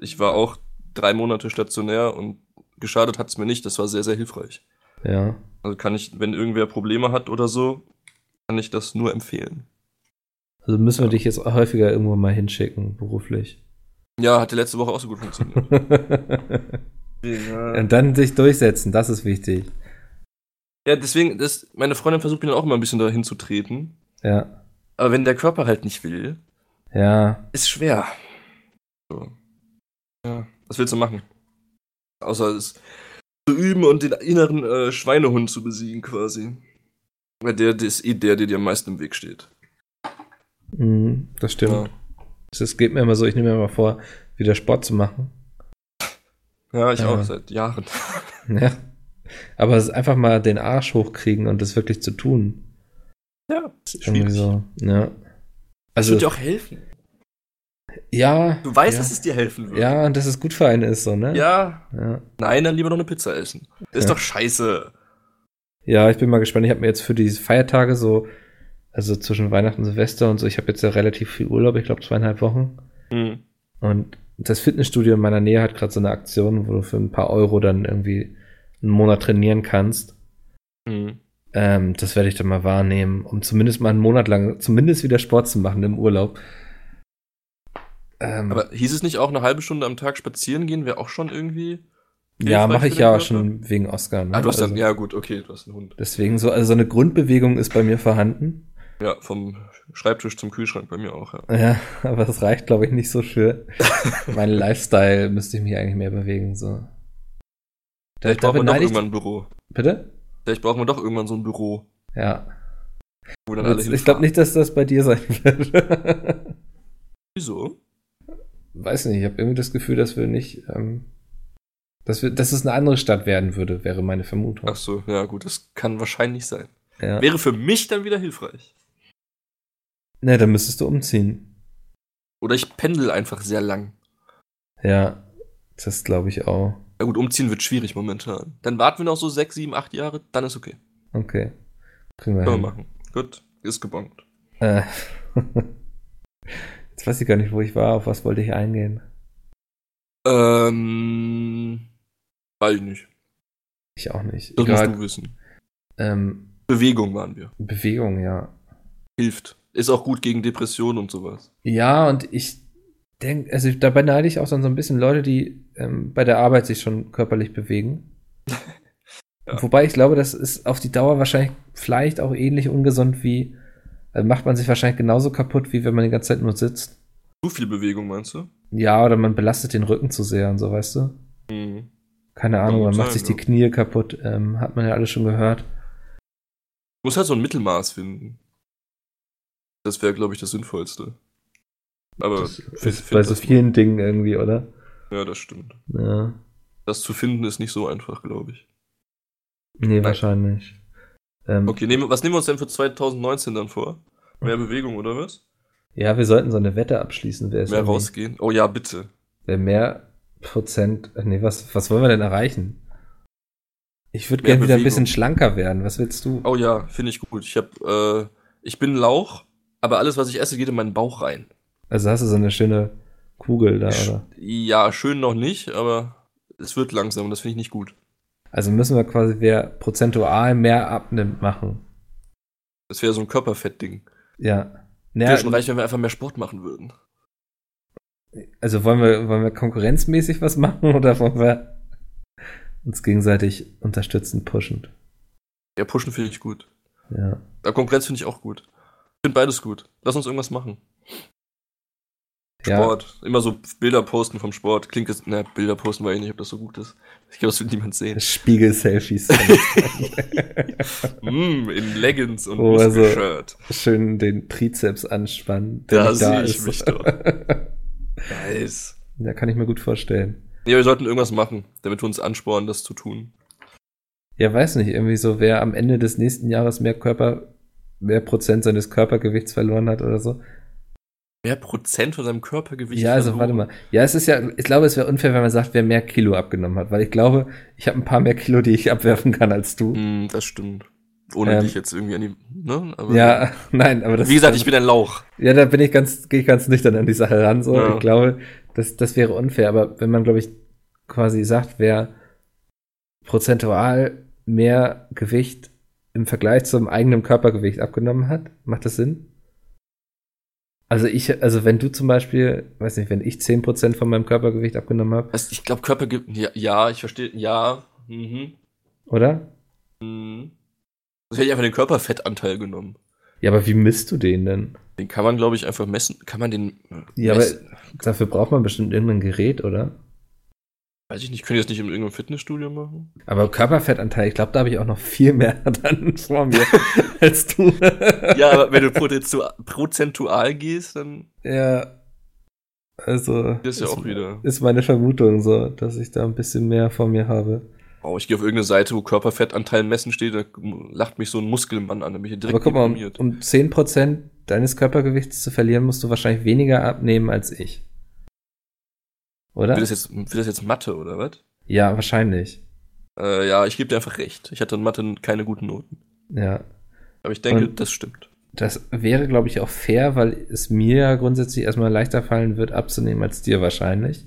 Ich war auch drei Monate stationär und geschadet hat's mir nicht. Das war sehr, sehr hilfreich.
Ja.
Also kann ich, wenn irgendwer Probleme hat oder so, kann ich das nur empfehlen.
Also müssen wir dich jetzt häufiger irgendwo mal hinschicken, beruflich.
Ja, hat die letzte Woche auch so gut funktioniert. <laughs> ja.
Und dann sich durchsetzen, das ist wichtig.
ja, deswegen, das, meine Freundin versucht mir dann auch immer ein bisschen dahin zu treten.
Ja.
Aber wenn der Körper halt nicht will,
Ja.
ist schwer. So. Ja, was willst du machen? Außer es zu üben und den inneren äh, Schweinehund zu besiegen quasi. Weil der, der ist eh der, der dir am meisten im Weg steht.
Mhm, das stimmt.
Ja.
Es geht mir immer so, ich nehme mir mal vor, wieder Sport zu machen.
Ja, ich
Ja.
auch seit Jahren. <laughs>
Ja. Aber es ist einfach mal den Arsch hochkriegen und das wirklich zu tun.
Ja,
Irgendwie so. Ja.
Das
Also,
wird dir auch helfen.
Ja.
Du weißt,
ja.
dass es dir helfen wird.
Ja, und dass es gut für einen ist, so, ne?
Ja.
Ja,
Nein, dann lieber noch eine Pizza essen. Das ist doch scheiße.
ja ich bin mal gespannt. Ich habe mir jetzt für die Feiertage so, also zwischen Weihnachten und Silvester und so, ich habe jetzt ja relativ viel Urlaub, ich glaube zweieinhalb Wochen.
Hm.
Und das Fitnessstudio in meiner Nähe hat gerade so eine Aktion, wo du für ein paar Euro dann irgendwie einen Monat trainieren kannst.
Hm.
Ähm, das werde ich dann mal wahrnehmen, um zumindest mal einen Monat lang, zumindest wieder Sport zu machen im Urlaub. Ähm,
Aber hieß es nicht auch eine halbe Stunde am Tag spazieren gehen, wäre auch schon irgendwie.
ja, mache ich ja schon wegen Oscar. Ne?
Ah, du hast dann,
Also
ja gut, okay, du hast einen Hund.
Deswegen so, also so eine Grundbewegung ist bei mir vorhanden.
Ja, vom Schreibtisch zum Kühlschrank bei mir auch, ja.
Ja, <laughs> aber das reicht, glaube ich, nicht so für meinen <laughs> Lifestyle. Müsste ich mich eigentlich mehr bewegen. So.
Vielleicht braucht man doch irgendwann ein Büro.
Bitte?
Vielleicht braucht man doch irgendwann so ein Büro,
Ja.
wo dann alle
ich glaube nicht, dass das bei dir sein <laughs> wird.
Wieso?
Weiß nicht, ich habe irgendwie das Gefühl, dass wir nicht, ähm, dass, wir, dass es eine andere Stadt werden würde, wäre meine Vermutung.
Ach so, ja gut, das kann wahrscheinlich sein.
ja.
Wäre für mich dann wieder hilfreich.
Ne, dann müsstest du umziehen.
Oder ich pendel einfach sehr lang.
Ja, das glaube ich auch.
Ja gut, umziehen wird schwierig momentan. Dann warten wir noch so sechs, sieben, acht Jahre, dann ist okay.
Okay. Kriegen wir
Können
hin.
wir machen. Gut, ist gebongt.
Äh. <laughs> Jetzt weiß ich gar nicht, wo ich war. Auf was wollte ich eingehen?
Ähm, weiß ich nicht.
Ich auch nicht.
Das musst
Egal.
du wissen.
Ähm,
Bewegung waren wir.
Bewegung, ja.
Hilft. Ist auch gut gegen Depressionen und sowas.
Ja, und ich denke, also dabei neide ich auch dann so ein bisschen Leute, die ähm, bei der Arbeit sich schon körperlich bewegen.
Ja. <laughs>
Wobei ich glaube, das ist auf die Dauer wahrscheinlich vielleicht auch ähnlich ungesund wie, macht man sich wahrscheinlich genauso kaputt, wie wenn man die ganze Zeit nur sitzt.
Zu viel Bewegung, meinst du?
Ja, oder man belastet den Rücken zu sehr und so, weißt du?
Mhm.
Keine Ahnung,
gut
man macht sich die. Knie kaputt, ähm, hat man ja alles schon gehört.
Muss halt so ein Mittelmaß finden. Das wäre, glaube ich, das Sinnvollste. Aber
Das ist bei so vielen Dingen irgendwie, oder?
Ja, das stimmt.
Ja.
Das zu finden ist nicht so einfach, glaube ich.
Nee, wahrscheinlich. Ähm,
Okay, nehmen, was nehmen wir uns denn für 2019 dann vor? Mehr Bewegung oder was?
Ja, wir sollten so eine Wette abschließen, wer ist
Mehr rausgehen? Oh ja, bitte.
Wer mehr Prozent, äh, nee, was, was wollen wir denn erreichen? Ich würde gerne wieder ein bisschen schlanker werden. Was willst du?
Oh ja, finde ich gut. Ich hab, äh, ich bin Lauch, aber alles, was ich esse, geht in meinen Bauch rein.
Also hast du so eine schöne Kugel da, oder?
Ja, schön noch nicht, aber es wird langsam und das finde ich nicht gut.
Also müssen wir quasi, wer prozentual mehr abnimmt, machen.
Das wäre so ein Körperfettding.
Ja.
Wäre
Ja,
schon reich, wenn wir einfach mehr Sport machen würden.
Also wollen wir, wollen wir konkurrenzmäßig was machen <laughs> oder wollen wir uns gegenseitig unterstützen, pushend?
Ja, pushen finde ich gut.
Ja.
Ja, Konkurrenz finde ich auch gut. Ich finde beides gut. Lass uns irgendwas machen.
Ja.
Sport. Immer so Bilder posten vom Sport. Klingt jetzt, ne, Bilder posten weiß ich nicht, ob das so gut ist. Ich glaube, das will niemand sehen.
Spiegel-Selfies. <laughs> <laughs>
mm, in Leggings und
Oh, also-
Shirt.
Schön den Trizeps anspannen.
da sehe ich
ist.
mich doch. Nice. <laughs>
ja, kann ich mir gut vorstellen.
Ja, wir sollten irgendwas machen, damit wir uns anspornen, das zu tun.
Ja, weiß nicht, irgendwie so, wer am Ende des nächsten Jahres mehr Körper, mehr Prozent seines Körpergewichts verloren hat oder so.
Mehr Prozent von seinem Körpergewicht.
Ja, also
verloren.
warte mal. Ja, es ist ja, ich glaube, es wäre unfair, wenn man sagt, wer mehr Kilo abgenommen hat, weil ich glaube, ich habe ein paar mehr Kilo, die ich abwerfen kann als du.
Mm, das stimmt. Ohne
Ähm,
dich jetzt irgendwie an die, ne? Aber
Ja, <laughs> nein, aber das
Wie gesagt, ich bin ein Lauch.
Ja, da bin ich ganz, gehe ich ganz nüchtern an die Sache ran. So.
Ja.
Ich glaube, das, das wäre unfair. Aber wenn man, glaube ich, quasi sagt, wer prozentual mehr Gewicht im Vergleich zum eigenen Körpergewicht abgenommen hat, macht das Sinn? Also ich, also wenn du zum Beispiel, weiß nicht, wenn ich 10% von meinem Körpergewicht abgenommen habe,
Also ich glaube, Körpergewicht, ja, ja, ich verstehe, ja, mhm.
oder?
mhm. Das hätte ich einfach den Körperfettanteil genommen.
Ja, aber wie misst du den denn?
Den kann man, glaube ich, einfach messen. Kann man den äh,
Ja, aber dafür braucht man bestimmt irgendein Gerät, oder?
Weiß ich nicht, können die das nicht in irgendeinem Fitnessstudio machen?
Aber Körperfettanteil, ich glaube, da habe ich auch noch viel mehr <laughs> dann vor mir <laughs> als du.
ja, aber wenn du prozentual, gehst, dann
Ja. Also.
ist ja auch wieder.
Ist meine Vermutung so, dass ich da ein bisschen mehr vor mir habe.
Oh, ich gehe auf irgendeine Seite, wo Körperfettanteil messen steht, da lacht mich so ein Muskelmann an, da bin ich direkt
Aber guck mal, um, um 10% deines Körpergewichts zu verlieren, musst du wahrscheinlich weniger abnehmen als ich. Oder?
Will das jetzt, will das jetzt Mathe, oder was?
Ja, wahrscheinlich.
Äh, ja, ich gebe dir einfach recht. Ich hatte in Mathe keine guten Noten.
Ja.
Aber ich denke,
Und-
das stimmt.
Das wäre, glaube ich, auch fair, weil es mir ja grundsätzlich erstmal leichter fallen wird, abzunehmen als dir wahrscheinlich.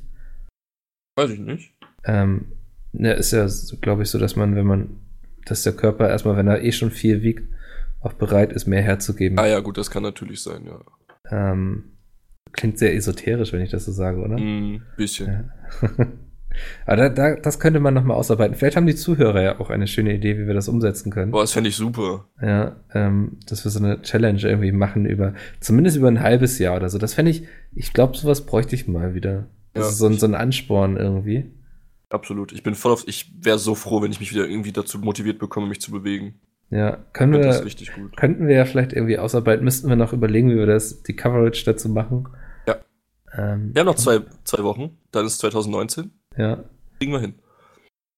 Weiß ich nicht.
Ähm, ne, ist ja, glaube ich, so, dass man, wenn man, dass der Körper erstmal, wenn er eh schon viel wiegt, auch bereit ist, mehr herzugeben.
Ah ja, gut, das kann natürlich sein, ja.
Ähm, klingt sehr esoterisch, wenn ich das so sage, oder?
Mm, bisschen.
Ja. <laughs> Aber da, da, das könnte man nochmal ausarbeiten. Vielleicht haben die Zuhörer ja auch eine schöne Idee, wie wir das umsetzen können.
Boah, das fände ich super.
Ja, ähm, dass wir so eine Challenge irgendwie machen über, zumindest über ein halbes Jahr oder so. Das fände ich, ich glaube, sowas bräuchte ich mal wieder. Das
Ja.
ist so ein, so ein Ansporn irgendwie.
Absolut. Ich bin voll auf. Ich wäre so froh, wenn ich mich wieder irgendwie dazu motiviert bekomme, mich zu bewegen.
Ja, können
Das
wir,
ist richtig gut.
könnten wir ja vielleicht irgendwie ausarbeiten, müssten wir noch überlegen, wie wir das, die Coverage dazu machen. Ähm,
Wir haben noch zwei, zwei Wochen, dann ist 2019.
Ja,
Kriegen wir hin.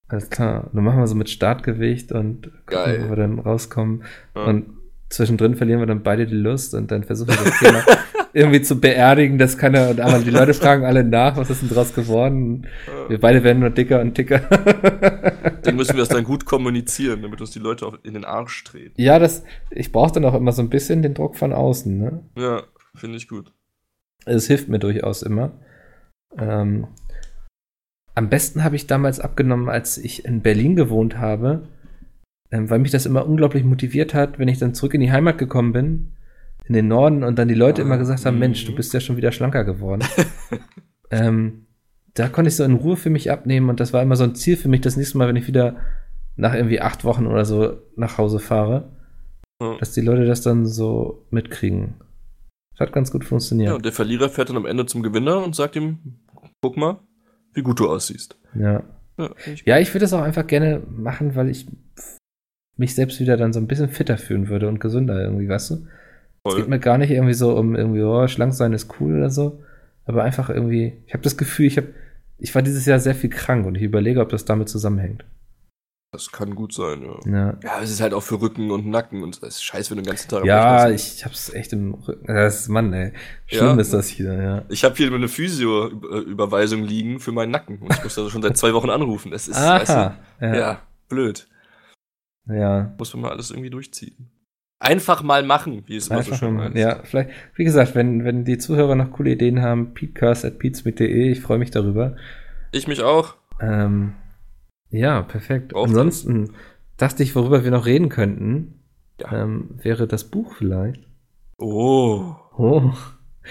alles klar. Dann machen wir so mit Startgewicht und gucken,
Geil.
wo wir dann rauskommen.
Ja.
Und zwischendrin verlieren wir dann beide die Lust und dann versuchen wir das Thema <laughs> irgendwie zu beerdigen, dass keiner, aber die Leute fragen alle nach, was ist denn draus geworden? Wir beide werden nur dicker und dicker. <laughs>
Dann müssen wir das dann gut kommunizieren, damit uns die Leute auf, in den Arsch treten.
ja, das, ich brauche dann auch immer so ein bisschen den Druck von außen, ne?
Ja, finde ich gut.
Es hilft mir durchaus immer. Ähm, am besten habe ich damals abgenommen, als ich in Berlin gewohnt habe, ähm, weil mich das immer unglaublich motiviert hat, wenn ich dann zurück in die Heimat gekommen bin, in den Norden, und dann die Leute
Ah,
immer gesagt haben,
mhm.
Mensch, du bist ja schon wieder schlanker geworden. <laughs> ähm, da konnte ich so in Ruhe für mich abnehmen und das war immer so ein Ziel für mich, das nächste Mal, wenn ich wieder nach irgendwie acht Wochen oder so nach Hause fahre,
Ja.
dass die Leute das dann so mitkriegen. Das hat ganz gut
Ja,
funktioniert.
und der Verlierer fährt dann am Ende zum Gewinner und sagt ihm, guck mal, wie gut du aussiehst.
Ja.
Ja, ich
Ja, ich würde es auch einfach gerne machen, weil ich mich selbst wieder dann so ein bisschen fitter fühlen würde und gesünder irgendwie, weißt du? Es geht mir gar nicht irgendwie so um irgendwie, oh, schlank sein ist cool oder so, aber einfach irgendwie, ich habe das Gefühl, ich habe, ich war dieses Jahr sehr viel krank und ich überlege, ob das damit zusammenhängt.
Das kann gut sein, ja.
Ja,
Ja, es ist halt auch für Rücken und Nacken und es ist scheiße, wenn du den ganzen Tag
ja ich hab's echt im Rücken. Das ist, Mann, ey. Schlimm
Ja.
ist das hier, ja.
Ich habe hier eine Physio-Überweisung liegen für meinen Nacken und ich muss da schon seit zwei Wochen anrufen. Es ist, weißt
Aha.
du,
Ja.
ja, blöd.
ja.
Muss man mal alles irgendwie durchziehen. Einfach mal machen, wie es immer so schön
mal,
heißt.
ja, vielleicht, wie gesagt, wenn, wenn die Zuhörer noch coole Ideen haben, peatcast.peatsmit.de, ich freue mich darüber.
Ich mich auch.
Ähm, ja, perfekt.
Braucht
Ansonsten dachte ich, worüber wir noch reden könnten,
Ja.
ähm, wäre das Buch vielleicht.
Oh,
Oh,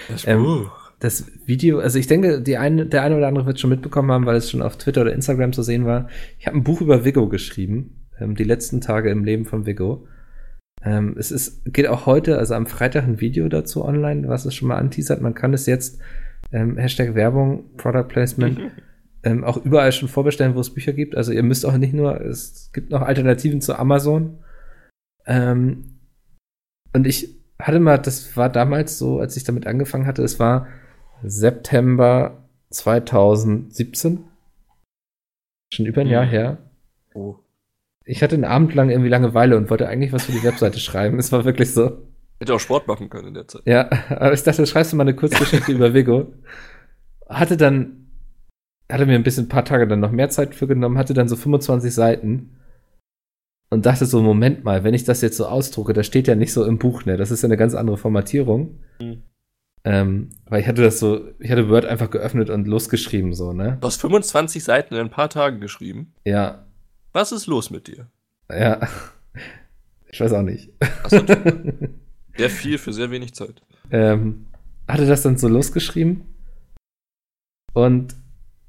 das
Ähm,
Buch.
das Video, also ich denke, die eine, der eine oder andere wird schon mitbekommen haben, weil es schon auf Twitter oder Instagram zu sehen war. Ich habe ein Buch über Vigo geschrieben, ähm, die letzten Tage im Leben von Vigo. Ähm, es ist, geht auch heute, also am Freitag ein Video dazu online, was es schon mal anteasert. Man kann es jetzt, ähm, Hashtag Werbung, Product Placement, <laughs> ähm, auch überall schon vorbestellen, wo es Bücher gibt. Also ihr müsst auch nicht nur, es gibt noch Alternativen zu Amazon. Ähm, und ich hatte mal, das war damals so, als ich damit angefangen hatte, es war September 2017. Schon über ein Jahr
Mhm.
her.
Oh.
Ich hatte einen Abend lang irgendwie Langeweile und wollte eigentlich was für die Webseite <laughs> schreiben. Es war wirklich so.
Hätte auch Sport machen können in der Zeit.
Ja, <laughs> aber ich dachte, schreibst du mal eine Kurzgeschichte <laughs> über Vigo. Hatte dann, hatte mir ein bisschen ein paar Tage dann noch mehr Zeit für genommen, hatte dann so 25 Seiten und dachte so, Moment mal, wenn ich das jetzt so ausdrucke, das steht ja nicht so im Buch, ne? Das ist ja eine ganz andere Formatierung.
Mhm.
Ähm, weil ich hatte das so, ich hatte Word einfach geöffnet und losgeschrieben, so, ne?
Du hast 25 Seiten in ein paar Tagen geschrieben.
Ja,
Was ist los mit dir?
ja. Ich weiß auch nicht.
Achso, <laughs> sehr viel für sehr wenig Zeit.
ähm, hatte das dann so losgeschrieben. Und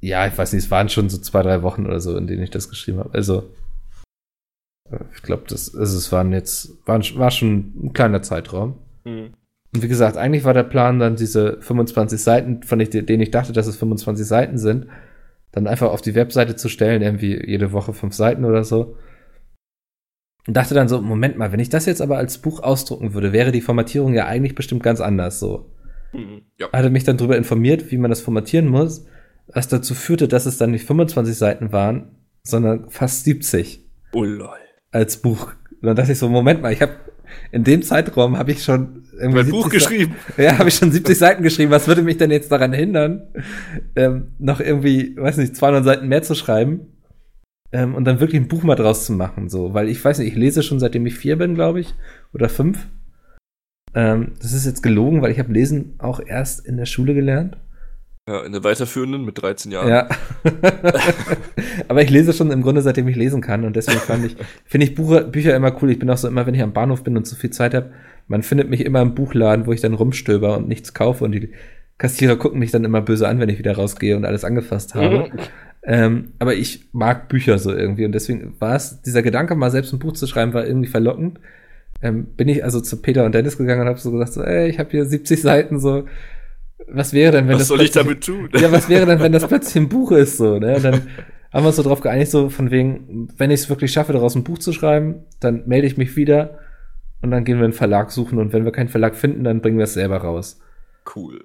ja, ich weiß nicht, es waren schon so zwei, drei Wochen oder so, in denen ich das geschrieben habe. Also, äh, ich glaube, das, also es waren jetzt, waren, war schon ein kleiner Zeitraum.
Mhm.
Und wie gesagt, eigentlich war der Plan dann diese 25 Seiten, von denen ich dachte, dass es 25 Seiten sind, dann einfach auf die Webseite zu stellen, irgendwie jede Woche fünf Seiten oder so. Und dachte dann so, Moment mal, wenn ich das jetzt aber als Buch ausdrucken würde, wäre die Formatierung ja eigentlich bestimmt ganz anders so.
Mhm. Ja.
Hatte mich dann darüber informiert, wie man das formatieren muss, was dazu führte, dass es dann nicht 25 Seiten waren, sondern fast 70
Oh lol.
als Buch. Und dann dachte ich so, Moment mal, ich habe in dem Zeitraum habe ich schon irgendwie
Mein Buch
70 Sa-
geschrieben.
ja, habe ich schon 70 Seiten geschrieben. Was würde mich denn jetzt daran hindern, ähm, noch irgendwie, weiß nicht, 200 Seiten mehr zu schreiben ähm, und dann wirklich ein Buch mal draus zu machen? So, weil ich weiß nicht, ich lese schon seitdem ich vier bin, glaube ich, oder fünf. Ähm, das ist jetzt gelogen, weil ich habe Lesen auch erst in der Schule gelernt.
Ja, in der weiterführenden mit 13 Jahren.
Ja. <laughs> Aber ich lese schon im Grunde, seitdem ich lesen kann. Und deswegen fand ich, finde ich Bucher, Bücher immer cool. Ich bin auch so immer, wenn ich am Bahnhof bin und zu viel Zeit habe, man findet mich immer im Buchladen, wo ich dann rumstöber und nichts kaufe. Und die Kassierer gucken mich dann immer böse an, wenn ich wieder rausgehe und alles angefasst habe. ähm, aber ich mag Bücher so irgendwie. Und deswegen war es, dieser Gedanke, mal selbst ein Buch zu schreiben, war irgendwie verlockend. Ähm, bin ich also zu Peter und Dennis gegangen und habe so gesagt, so, ey, ich habe hier 70 Seiten, so, was wäre denn, wenn
Was
das
soll ich
plötzlich-
damit tun?
ja, was wäre denn, wenn das plötzlich ein Buch ist, so, ne? Und dann haben wir uns so drauf geeinigt, so von wegen, wenn ich es wirklich schaffe, daraus ein Buch zu schreiben, dann melde ich mich wieder und dann gehen wir einen Verlag suchen und wenn wir keinen Verlag finden, dann bringen wir es selber raus.
Cool.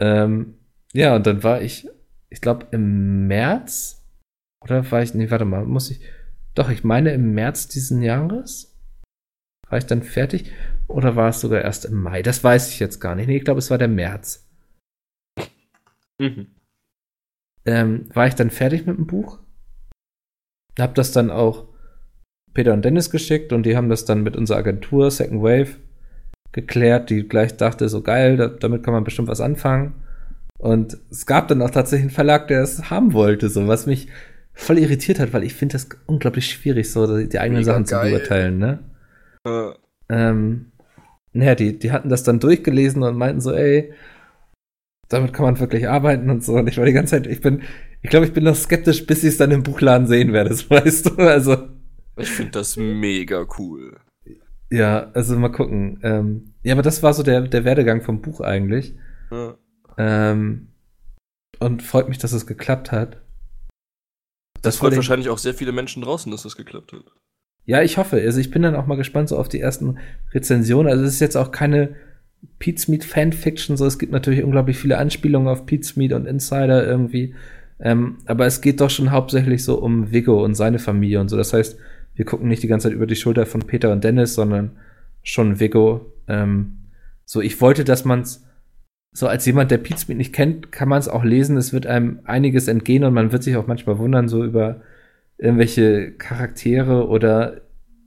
Ähm, ja, und dann war ich, ich glaube, im März, oder war ich, nee, warte mal, muss ich, doch, ich meine im März diesen Jahres war ich dann fertig oder war es sogar erst im Mai? Das weiß ich jetzt gar nicht. Nee, ich glaube, es war der März.
Mhm.
ähm, war ich dann fertig mit dem Buch. Hab das dann auch Peter und Dennis geschickt und die haben das dann mit unserer Agentur Second Wave geklärt, die gleich dachte, so geil, da, damit kann man bestimmt was anfangen. Und es gab dann auch tatsächlich einen Verlag, der es haben wollte, so was mich voll irritiert hat, weil ich finde das unglaublich schwierig, so die, eigenen
Mega
Sachen
geil.
zu beurteilen, ne?
Äh,
Ähm, naja, die, die hatten das dann durchgelesen und meinten so, ey, damit kann man wirklich arbeiten und so. Und ich war die ganze Zeit, ich bin, ich glaube, ich bin noch skeptisch, bis ich es dann im Buchladen sehen werde, <laughs> so weißt du. Also,
ich finde das mega cool.
ja, also mal gucken. Ähm, ja, aber das war so der, der Werdegang vom Buch eigentlich.
Ja.
Ähm, und freut mich, dass es geklappt hat.
Das
war
freut wahrscheinlich auch sehr viele Menschen draußen, dass das geklappt hat.
Ja, ich hoffe. Also ich bin dann auch mal gespannt so auf die ersten Rezensionen. Also es ist jetzt auch keine Pete's Meat Fanfiction, so es gibt natürlich unglaublich viele Anspielungen auf Pete's Meat und Insider irgendwie. Ähm, aber es geht doch schon hauptsächlich so um Vigo und seine Familie und so. Das heißt, wir gucken nicht die ganze Zeit über die Schulter von Peter und Dennis, sondern schon Vigo. Ähm, so, ich wollte, dass man's so als jemand, der Pete's Meat nicht kennt, kann man es auch lesen. Es wird einem einiges entgehen und man wird sich auch manchmal wundern, so über irgendwelche Charaktere oder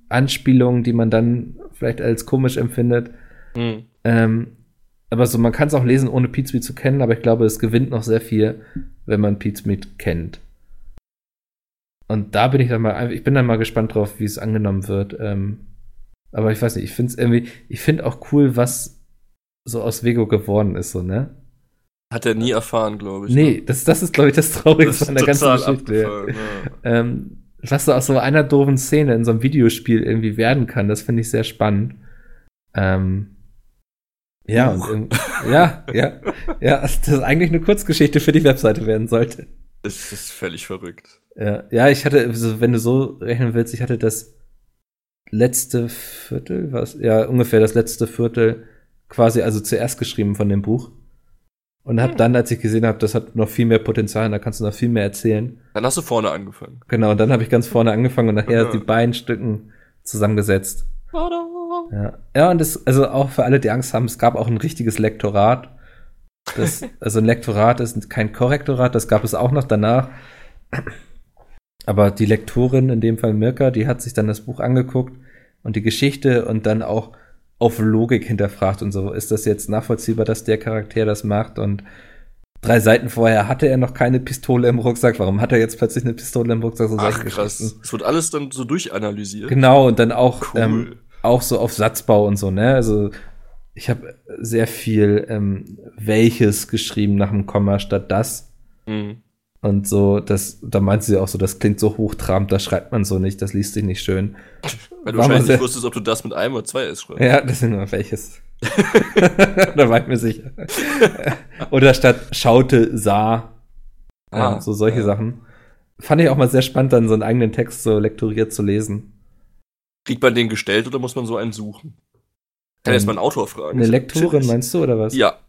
Anspielungen, die man dann vielleicht als komisch empfindet.
Mhm.
Ähm, aber so, man kann es auch lesen, ohne Pete's Meat zu kennen, aber ich glaube, es gewinnt noch sehr viel, wenn man Pete's Meat kennt. Und da bin ich dann mal, ich bin dann mal gespannt drauf, wie es angenommen wird. Ähm, aber ich weiß nicht, ich finde es irgendwie, ich finde auch cool, was so aus Vego geworden ist, so, ne?
Hat er nie erfahren, glaube ich.
Nee,
ne?
das, das ist, glaube ich, das Traurigste
Das
an der ganzen Geschichte. ja. Ähm, was so aus so einer doofen Szene in so einem Videospiel irgendwie werden kann, das finde ich sehr spannend. Ähm, ja, und irgend- ja, ja, ja, das ist eigentlich eine Kurzgeschichte für die Webseite werden sollte.
Das ist völlig verrückt.
Ja, ja ich hatte, also wenn du so rechnen willst, ich hatte das letzte Viertel, was, ja, ungefähr das letzte Viertel quasi, also zuerst geschrieben von dem Buch. Und hab
Hm.
dann, als ich gesehen habe, das hat noch viel mehr Potenzial, und da kannst du noch viel mehr erzählen.
Dann hast du vorne angefangen.
Genau, und dann habe ich ganz vorne angefangen und nachher
Ja.
die beiden Stücken zusammengesetzt. Ja, ja und das, also auch für alle, die Angst haben, es gab auch ein richtiges Lektorat. Das, <laughs> also ein Lektorat ist kein Korrektorat, das gab es auch noch danach. Aber die Lektorin, in dem Fall Mirka, die hat sich dann das Buch angeguckt und die Geschichte und dann auch auf Logik hinterfragt und so. Ist das jetzt nachvollziehbar, dass der Charakter das macht? Und drei Seiten vorher hatte er noch keine Pistole im Rucksack. Warum hat er jetzt plötzlich eine Pistole im Rucksack? So
Ach, krass. Es wird alles dann so durchanalysiert.
Genau, und dann auch,
Cool.
ähm, auch so auf Satzbau und so, ne? Also ich habe sehr viel ähm, welches geschrieben nach dem Komma statt das.
Mhm.
Und so, das, da meint sie auch so, das klingt so hochtrabend, das schreibt man so nicht, das liest sich nicht schön.
Weil du wahrscheinlich nicht wusstest, ob du das mit einem oder zwei S schreibst.
Ja, das sind nur welches. <laughs> da war ich mir sicher. Oder statt schaute, sah.
Ah,
ja, so solche
ja.
Sachen. Fand ich auch mal sehr spannend, dann so einen eigenen Text so lektoriert zu lesen.
Kriegt man den gestellt oder muss man so einen suchen? Kann
Ähm,
jetzt mal einen Autor fragen.
Eine Lektorin meinst du, oder was?
Ja.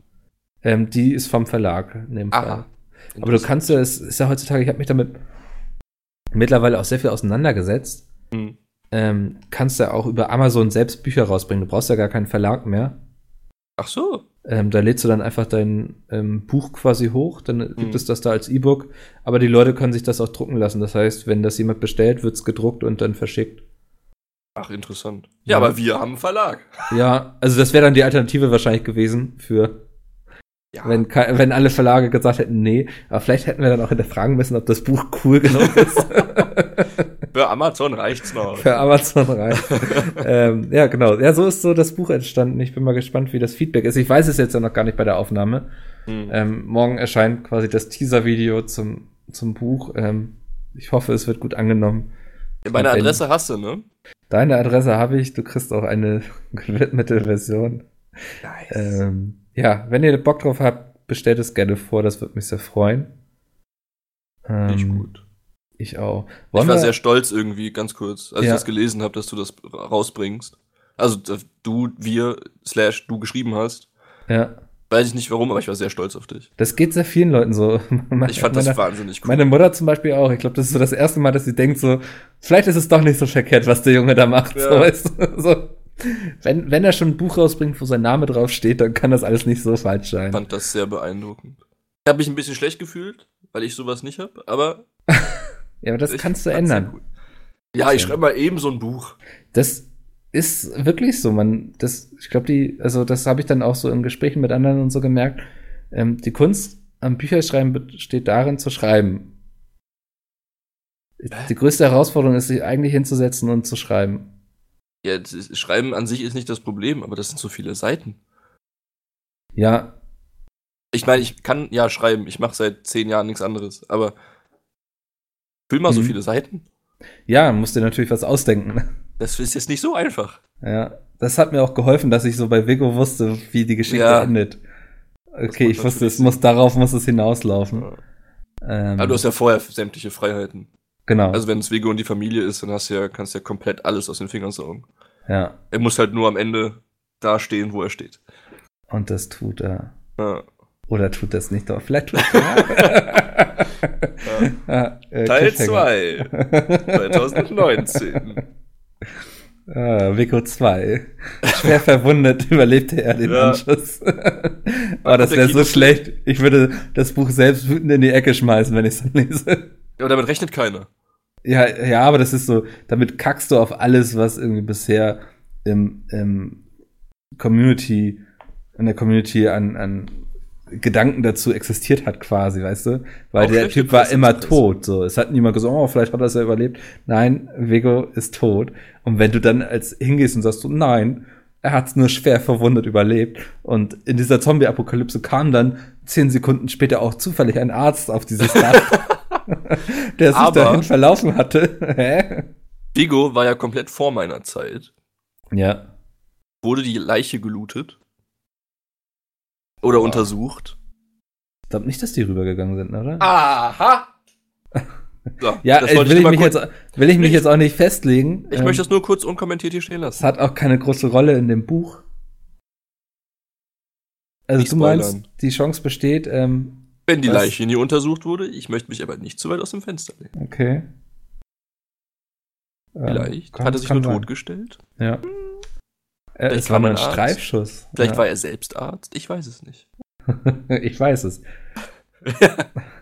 Ähm, die ist vom Verlag in dem Fall.
Aha.
Aber du kannst ja, es ist ja heutzutage, ich habe mich damit mittlerweile auch sehr viel auseinandergesetzt.
Hm.
Ähm, kannst ja auch über Amazon selbst Bücher rausbringen. Du brauchst ja gar keinen Verlag mehr.
Ach so.
Ähm, da lädst du dann einfach dein ähm, Buch quasi hoch, dann gibt
Mhm.
es das da als E-Book. Aber die Leute können sich das auch drucken lassen. Das heißt, wenn das jemand bestellt, wird's gedruckt und dann verschickt.
Ach, interessant.
Ja.
Ja, aber wir haben einen Verlag.
Ja, also das wäre dann die Alternative wahrscheinlich gewesen für,
Ja.
wenn, wenn alle Verlage gesagt hätten, nee. Aber vielleicht hätten wir dann auch hinterfragen müssen, ob das Buch cool <laughs> genug ist. <laughs>
Für Amazon reicht's noch.
für Amazon rein. <laughs> ähm, ja, genau. Ja, so ist so das Buch entstanden. Ich bin mal gespannt, wie das Feedback ist. Ich weiß es jetzt ja noch gar nicht bei der Aufnahme.
Hm.
Ähm, morgen erscheint quasi das Teaser-Video zum, zum Buch. Ähm, ich hoffe, es wird gut angenommen.
Meine Adresse hast du, ne?
Deine Adresse habe ich. Du kriegst auch eine gewidmete Version.
Nice.
Ähm, ja, wenn ihr Bock drauf habt, bestellt es gerne vor. Das würde mich sehr freuen. Ähm,
Nicht gut.
Ich auch.
Ich
Wollen
war
wir-
sehr stolz irgendwie, ganz kurz, als
Ja.
ich das gelesen habe, dass du das rausbringst. Also dass du, wir, slash du geschrieben hast.
ja,
Weiß ich nicht warum, aber ich war sehr stolz auf dich.
das geht sehr vielen Leuten so. Meine- <laughs>
Ich fand
meine-
das wahnsinnig cool.
Meine Mutter zum Beispiel auch. Ich glaube, das ist so das erste Mal, dass sie denkt so, vielleicht ist es doch nicht so verkehrt, was der Junge da macht.
Ja.
So, weißt du? <laughs> so. Wenn, wenn er schon ein Buch rausbringt, wo sein Name drauf steht, dann kann das alles nicht so falsch sein.
Ich fand das sehr beeindruckend. Ich habe mich ein bisschen schlecht gefühlt, weil ich sowas nicht habe, aber <laughs>
Ja, aber das kannst du ändern.
cool. Ja, ich schreibe mal eben so ein Buch.
Das ist wirklich so. Man, das, ich glaube, die, also das habe ich dann auch so in Gesprächen mit anderen und so gemerkt. Ähm, die Kunst am Bücherschreiben besteht darin, zu schreiben. Die größte Herausforderung ist, sich eigentlich hinzusetzen und zu schreiben.
Ja, Schreiben an sich ist nicht das Problem, aber das sind so viele Seiten.
Ja,
Ich meine, ich kann ja schreiben, ich mache seit zehn Jahren nichts anderes, aber füll mal so
Mhm.
viele Seiten.
ja, musst dir natürlich was ausdenken. <laughs>
Das ist jetzt nicht so einfach.
Ja, das hat mir auch geholfen, dass ich so bei Vigo wusste, wie die Geschichte
Ja.
endet. Okay, ich wusste, es muss darauf muss es hinauslaufen.
Ja.
Ähm,
Aber du hast ja vorher sämtliche Freiheiten.
Genau.
Also wenn es Vigo und die Familie ist, dann hast du ja, kannst du ja komplett alles aus den Fingern saugen.
ja,
Er muss halt nur am Ende da stehen, wo er steht.
und das tut er.
Ja.
Oder tut das nicht doch? Vielleicht tut er. <laughs> <laughs> ja, äh,
Teil
Cliffhanger.
2, 2019. <laughs>
Ah, Vico 2. Schwer verwundet überlebte er den
Ja.
Anschluss. oh,
Wann
das wäre so schlecht. Ich würde das Buch selbst wütend in die Ecke schmeißen, wenn ich es dann lese.
Ja, aber damit rechnet keiner.
Ja, ja, aber das ist so, damit kackst du auf alles, was irgendwie bisher im, im Community, in der Community an, an Gedanken dazu existiert hat, quasi, weißt du? Weil
Auch
der Typ war immer tot. So, es hat niemand gesagt, oh, vielleicht hat er es ja überlebt. Nein, Vigo ist tot. Und wenn du dann als hingehst und sagst so, nein, er hat es nur schwer verwundet überlebt. Und in dieser Zombie-Apokalypse kam dann zehn Sekunden später auch zufällig ein Arzt auf dieses Dach, <laughs> <laughs> der sich
Aber-
dahin verlaufen hatte. <laughs> Hä?
Vigo war ja komplett vor meiner Zeit.
ja.
Wurde die Leiche gelootet? Oder
Boah.
untersucht?
Ich glaube nicht, dass die rübergegangen sind, oder?
Aha! <laughs> So,
ja, will,
ich,
ich jetzt, will ich mich
Ich-
jetzt auch nicht festlegen.
ich
Ähm,
möchte das nur kurz unkommentiert hier stehen
Es
lassen.
hat auch keine große Rolle in dem Buch. Also
Nicht
du meinst,
spoilern.
die Chance besteht, ähm,
Wenn die
was-
Leiche nie untersucht wurde, ich möchte mich aber nicht zu weit aus dem Fenster legen.
okay. Ähm,
Vielleicht
kann-
hat er sich nur
sein.
totgestellt.
Ja. Äh,
Vielleicht
es war nur ein
Arzt.
Streifschuss.
Vielleicht
ja.
war er selbst Arzt. Ich weiß es nicht. <laughs>
ich weiß es. <laughs>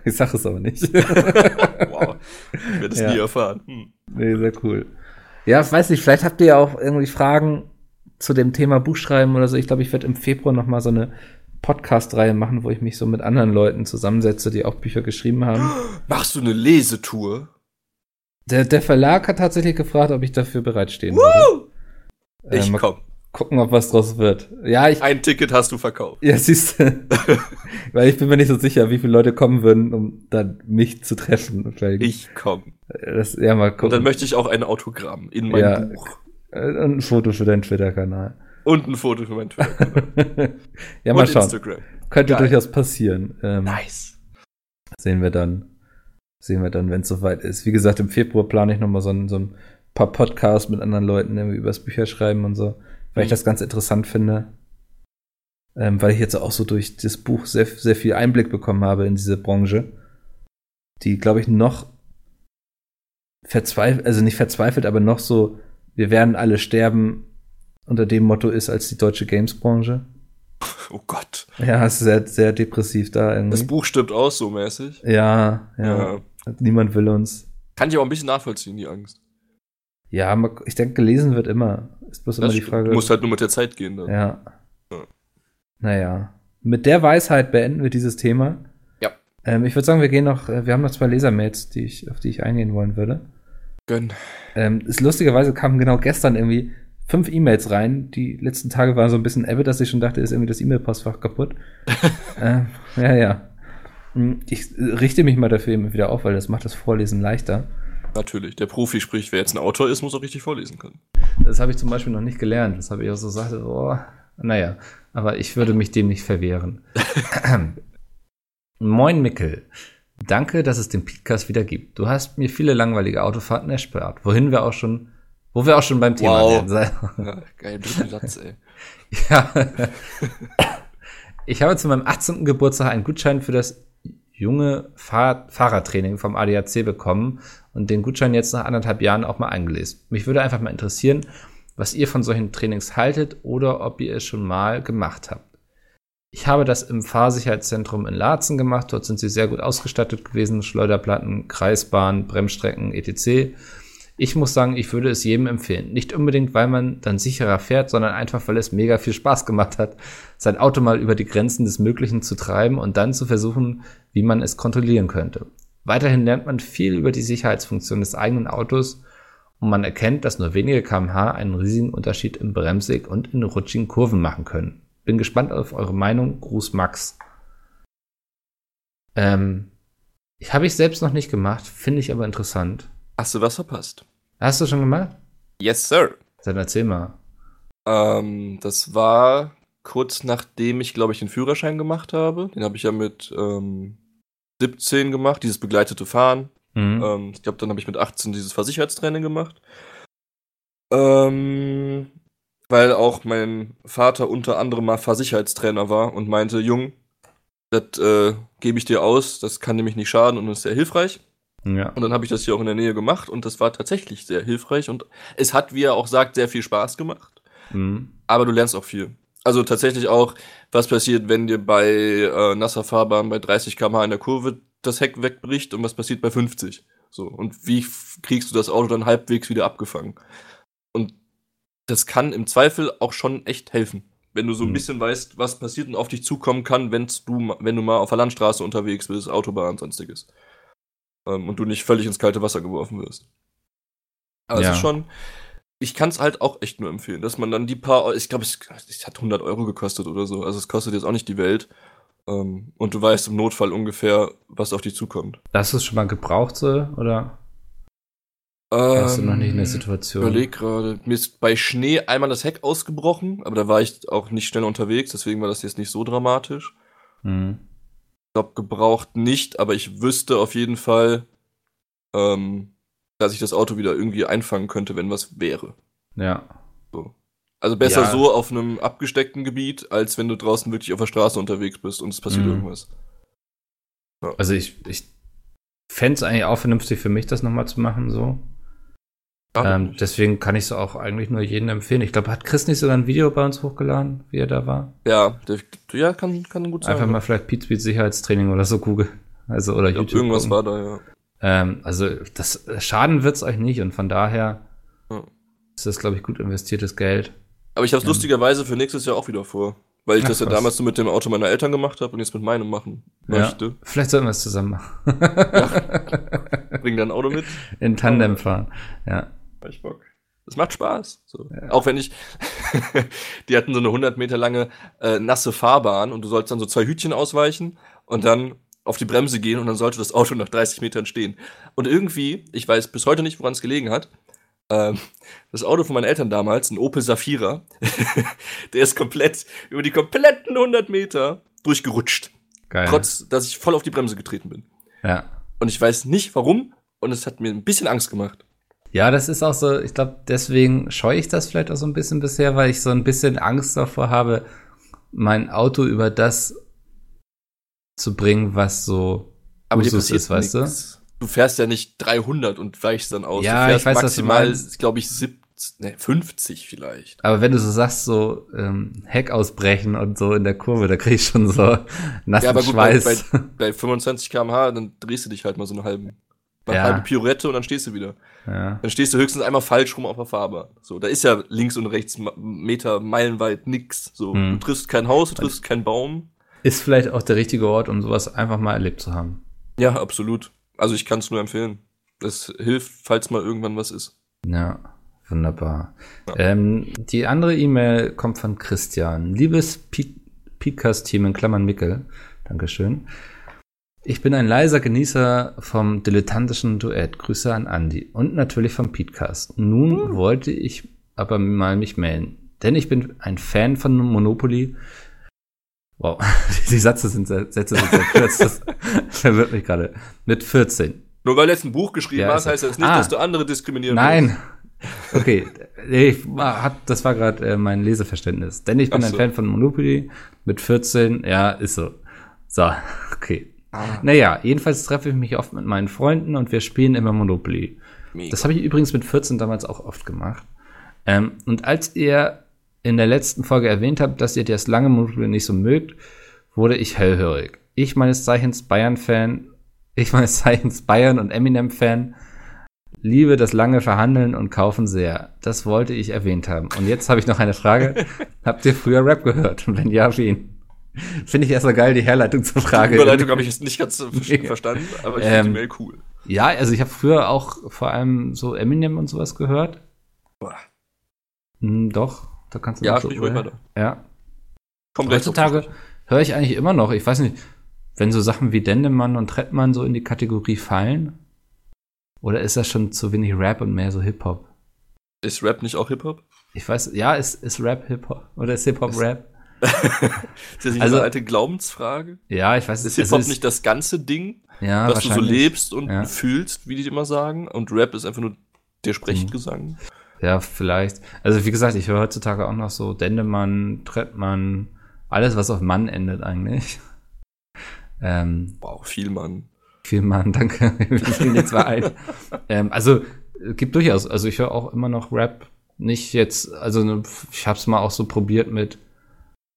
Ich sag es aber nicht. <laughs>
wow. Ich werde es
Ja.
nie erfahren. Hm.
nee, sehr cool. Ja, ich weiß nicht, vielleicht habt ihr ja auch irgendwie Fragen zu dem Thema Buchschreiben oder so. Ich glaube, ich werde im Februar noch mal so eine Podcast-Reihe machen, wo ich mich so mit anderen Leuten zusammensetze, die auch Bücher geschrieben haben. <gasps>
Machst du eine Lesetour?
Der, der Verlag hat tatsächlich gefragt, ob ich dafür bereitstehen würde. Äh,
Ich
mal
komm.
gucken, ob was draus wird. Ja, ich,
Ein Ticket hast du verkauft.
ja, siehst du. <laughs> Weil ich bin mir nicht so sicher, wie viele Leute kommen würden, um dann mich zu treffen. Vielleicht,
Ich komm.
das, ja, mal
Und
gucken.
dann möchte ich auch ein Autogramm in mein
Ja.
Buch.
Äh, und ein Foto für deinen Twitter-Kanal.
Und ein Foto für mein Twitter. <laughs>
ja, mal
Und
schauen.
Instagram.
Könnte
Geil.
durchaus passieren. Ähm,
Nice.
Sehen wir dann. Sehen wir dann, wenn es soweit ist. Wie gesagt, im Februar plane ich noch mal so ein, so ein paar Podcasts mit anderen Leuten irgendwie übers Bücherschreiben und so, weil ich
Mhm.
das ganz interessant finde. Ähm, weil ich jetzt auch so durch das Buch sehr, sehr viel Einblick bekommen habe in diese Branche, die, glaube ich, noch verzweifelt, also nicht verzweifelt, aber noch so, wir werden alle sterben, unter dem Motto ist als die deutsche Games-Branche.
Oh Gott.
Ja, es ist sehr, sehr depressiv da irgendwie.
Das Buch stirbt aus, so mäßig.
Ja, ja,
Ja.
Niemand will uns.
Kann ich aber ein bisschen nachvollziehen, die Angst.
Ja, ich denke, gelesen wird immer. Ist bloß immer
Das
die
stimmt.
Frage.
Du musst halt nur mit der Zeit gehen. Dann.
ja.
Ja.
Naja. Mit der Weisheit beenden wir dieses Thema.
Ja.
Ähm, ich würde sagen, wir gehen noch, äh, wir haben noch zwei Lesermails, die ich, auf die ich eingehen wollen würde.
Gönn.
Ähm, ist, lustigerweise kamen genau gestern irgendwie fünf E-Mails rein. Die letzten Tage waren so ein bisschen ebbe, dass ich schon dachte, ist irgendwie das E-Mail-Postfach kaputt. <laughs> ähm, ja, ja. Hm, Ich äh, richte mich mal dafür immer wieder auf, weil das macht das Vorlesen leichter.
Natürlich. Der Profi spricht, wer jetzt ein Autor ist, muss auch richtig vorlesen können.
Das habe ich zum Beispiel noch nicht gelernt. Das habe ich auch so gesagt, oh, naja, aber ich würde mich dem nicht verwehren. <laughs> Moin Mickel. Danke, dass es den Podcast wieder gibt. Du hast mir viele langweilige Autofahrten erspart. Wohin wir auch schon, wo wir auch schon beim Thema
Wow.
wären.
Ja, <laughs> geil, dritten Satz, ey.
Ja. Ich habe zu meinem 18. Geburtstag einen Gutschein für das junge Fahr Fahrradtraining vom ADAC bekommen und den Gutschein jetzt nach anderthalb Jahren auch mal eingelesen. Mich würde einfach mal interessieren, was ihr von solchen Trainings haltet oder ob ihr es schon mal gemacht habt. Ich habe das im Fahrsicherheitszentrum in Laatzen gemacht. Dort sind sie sehr gut ausgestattet gewesen. Schleuderplatten, Kreisbahn, Bremsstrecken, etc. Ich muss sagen, ich würde es jedem empfehlen. Nicht unbedingt, weil man dann sicherer fährt, sondern einfach, weil es mega viel Spaß gemacht hat, sein Auto mal über die Grenzen des Möglichen zu treiben und dann zu versuchen, wie man es kontrollieren könnte. Weiterhin lernt man viel über die Sicherheitsfunktion des eigenen Autos und man erkennt, dass nur wenige kmh einen riesigen Unterschied im Bremsweg und in rutschigen Kurven machen können. Bin gespannt auf eure Meinung. Gruß Max. Ähm, habe ich selbst noch nicht gemacht, finde ich aber interessant.
Hast du was verpasst?
Hast du schon gemacht?
Yes, sir.
Dann erzähl mal.
Ähm, das war kurz nachdem ich, glaube ich, den Führerschein gemacht habe. Den habe ich ja mit ähm, 17 gemacht, dieses begleitete Fahren.
Mhm.
Ähm, ich glaube, dann habe ich mit 18 dieses Versicherheitstraining gemacht. Ähm, weil auch mein Vater unter anderem mal Versicherheitstrainer war und meinte, Jung, das äh, gebe ich dir aus, das kann nämlich nicht schaden und ist sehr hilfreich.
Ja.
Und dann habe ich das hier auch in der Nähe gemacht und das war tatsächlich sehr hilfreich und es hat, wie er auch sagt, sehr viel Spaß gemacht.
Mhm.
Aber du lernst auch viel. Also tatsächlich auch, was passiert, wenn dir bei äh, nasser Fahrbahn bei 30 km in der Kurve das Heck wegbricht und was passiert bei 50. So, und wie kriegst du das Auto dann halbwegs wieder abgefangen? Und das kann im Zweifel auch schon echt helfen. Wenn du so ein
Mhm.
bisschen weißt, was passiert und auf dich zukommen kann, wenn's du, wenn du mal auf der Landstraße unterwegs bist, Autobahn, sonstiges. Ähm, und du nicht völlig ins kalte Wasser geworfen wirst. Aber
Ja.
es ist schon, ich kann es halt auch echt nur empfehlen, dass man dann die paar, ich glaube, es, es, hat 100 Euro gekostet oder so. Also es kostet jetzt auch nicht die Welt. Ähm, und du weißt im Notfall ungefähr, was auf dich zukommt.
Hast du es schon mal gebraucht, so, oder? Warst du noch nicht in der Situation?
Ich überleg gerade. Mir ist bei Schnee einmal das Heck ausgebrochen, aber da war ich auch nicht schnell unterwegs, deswegen war das jetzt nicht so dramatisch.
Mhm.
Glaube, gebraucht nicht, aber ich wüsste auf jeden Fall, ähm, dass ich das Auto wieder irgendwie einfangen könnte, wenn was wäre.
Ja.
So. Also besser
Ja.
so auf einem abgesteckten Gebiet, als wenn du draußen wirklich auf der Straße unterwegs bist und es passiert
Mhm.
irgendwas.
Also ich, ich fände es eigentlich auch vernünftig für mich, das nochmal zu machen, so. Ähm, deswegen kann ich es auch eigentlich nur jedem empfehlen. Ich glaube, hat Chris nicht sogar ein Video bei uns hochgeladen, wie er da war?
ja, der, ja, kann, kann gut sein.
Einfach mal vielleicht Pete Speed Sicherheitstraining oder so googeln. Also, oder
glaub,
YouTube.
irgendwas
gucken.
war da, ja.
Ähm, also, das Schaden wird's euch nicht und von daher
Ja.
ist das, glaube ich, gut investiertes Geld.
Aber ich habe es
Ja.
lustigerweise für nächstes Jahr auch wieder vor. Weil ich
Ach,
das ja
was.
damals so mit dem Auto meiner Eltern gemacht habe und jetzt mit meinem machen möchte.
Vielleicht sollten wir es zusammen machen. <laughs>
Bring dein Auto mit.
In Tandem fahren. Ja.
Hab ich Bock. Das macht Spaß. So. Auch wenn ich, <laughs> die hatten so eine 100 Meter lange äh, nasse Fahrbahn und du sollst dann so zwei Hütchen ausweichen und dann auf die Bremse gehen und dann sollte das Auto nach 30 Metern stehen. Und irgendwie, ich weiß bis heute nicht, woran es gelegen hat, ähm, das Auto von meinen Eltern damals, ein Opel Safira, <laughs> der ist komplett über die kompletten 100 Meter durchgerutscht.
Geil.
Trotz, dass ich voll auf die Bremse getreten bin.
Ja.
Und ich weiß nicht warum und es hat mir ein bisschen Angst gemacht.
Ja, das ist auch so, ich glaube, deswegen scheue ich das vielleicht auch so ein bisschen bisher, weil ich so ein bisschen Angst davor habe, mein Auto über das zu bringen, was so
Aber
Usus ist, weißt
nix. Du fährst ja nicht 300 und weichst dann aus.
Ja,
du fährst
ich weiß, du
maximal, glaube ich, 70, ne, 50 vielleicht.
Aber wenn du so sagst, so ähm, Heck ausbrechen und so in der Kurve, da krieg ich schon so nassen
Ja, aber gut, bei,
Schweiß.
bei, bei 25 km/h, dann drehst du dich halt mal so eine halbe, mal
Ja.
eine Pirouette und dann stehst du wieder.
ja.
Dann stehst du höchstens einmal falsch rum auf der Fahrbahn. So, da ist ja links und rechts Meter, meilenweit nix. So,
Hm.
du triffst kein Haus, du triffst keinen Baum.
Ist vielleicht auch der richtige Ort, um sowas einfach mal erlebt zu haben.
Ja, absolut. Also ich kann es nur empfehlen. Das hilft, falls mal irgendwann was ist.
Ja, wunderbar. Ähm, die andere E-Mail kommt von Christian. Liebes Podcast-Team in Klammern Mickel, Dankeschön. Ich bin ein leiser Genießer vom dilettantischen Duett. Grüße an Andy und natürlich vom Podcast. Nun wollte ich aber mal mich melden, denn ich bin ein Fan von Monopoly. Wow, <laughs> die Sätze sind sehr, Sätze sind sehr kurz. Das <laughs> verwirrt mich gerade. Mit 14.
Nur weil du jetzt ein Buch geschrieben
Ja,
hast, heißt das nicht,
Ah.
dass du andere diskriminieren
Nein. Okay, nee, ich hab, das war gerade äh, mein Leseverständnis. Denn ich bin
Ach
ein
so.
Fan von Monopoly mit 14. Ja, ist so. So, okay.
Ah.
Naja, jedenfalls treffe ich mich oft mit meinen Freunden und wir spielen immer Monopoly.
Mega.
Das habe ich übrigens mit 14 damals auch oft gemacht. Ähm, und als ihr in der letzten Folge erwähnt habt, dass ihr das lange Monopoly nicht so mögt, wurde ich hellhörig. Ich meines Zeichens Bayern-Fan, ich meines Zeichens Bayern- und Eminem-Fan, liebe das lange Verhandeln und Kaufen sehr. Das wollte ich erwähnt haben. Und jetzt habe ich noch eine Frage. <laughs> Habt ihr früher Rap gehört? Und wenn ja, wen? Finde ich erst mal geil, die Herleitung zur
Die
Frage.
Überleitung habe ich jetzt nicht ganz
Nee. <laughs>
verstanden, aber ich
Ähm,
finde die Mail cool.
Ja, also ich habe früher auch vor allem so Eminem und sowas gehört.
Boah.
Hm, doch, da kannst du
Ja, sprich ruhig weiter.
Ja.
Komm gleich
Heutzutage höre ich eigentlich immer noch, ich weiß nicht, wenn so Sachen wie Dendemann und Trettmann so in die Kategorie fallen, oder ist das schon zu wenig Rap und mehr so Hip-Hop?
Ist Rap nicht auch Hip-Hop?
Ich weiß, ja, ist, ist Rap Hip-Hop? Oder ist Hip-Hop Rap? <laughs>
Ist das nicht
Also-
eine alte Glaubensfrage?
Ja, ich weiß
Ist
also
Hip-Hop
es-
nicht das ganze Ding,
ja,
dass du so lebst und
Ja.
fühlst, wie die immer sagen? Und Rap ist einfach nur der Sprechgesang?
Ja, vielleicht. Also wie gesagt, ich höre heutzutage auch noch so Dendemann, Trettmann, alles, was auf Mann endet eigentlich. <laughs> Ähm,
Wow, viel Mann.
Viel Mann, <laughs> danke. Mir fiel jetzt mal ein. ähm, also, gibt durchaus, also ich höre auch immer noch Rap. Nicht jetzt, also ich habe es mal auch so probiert mit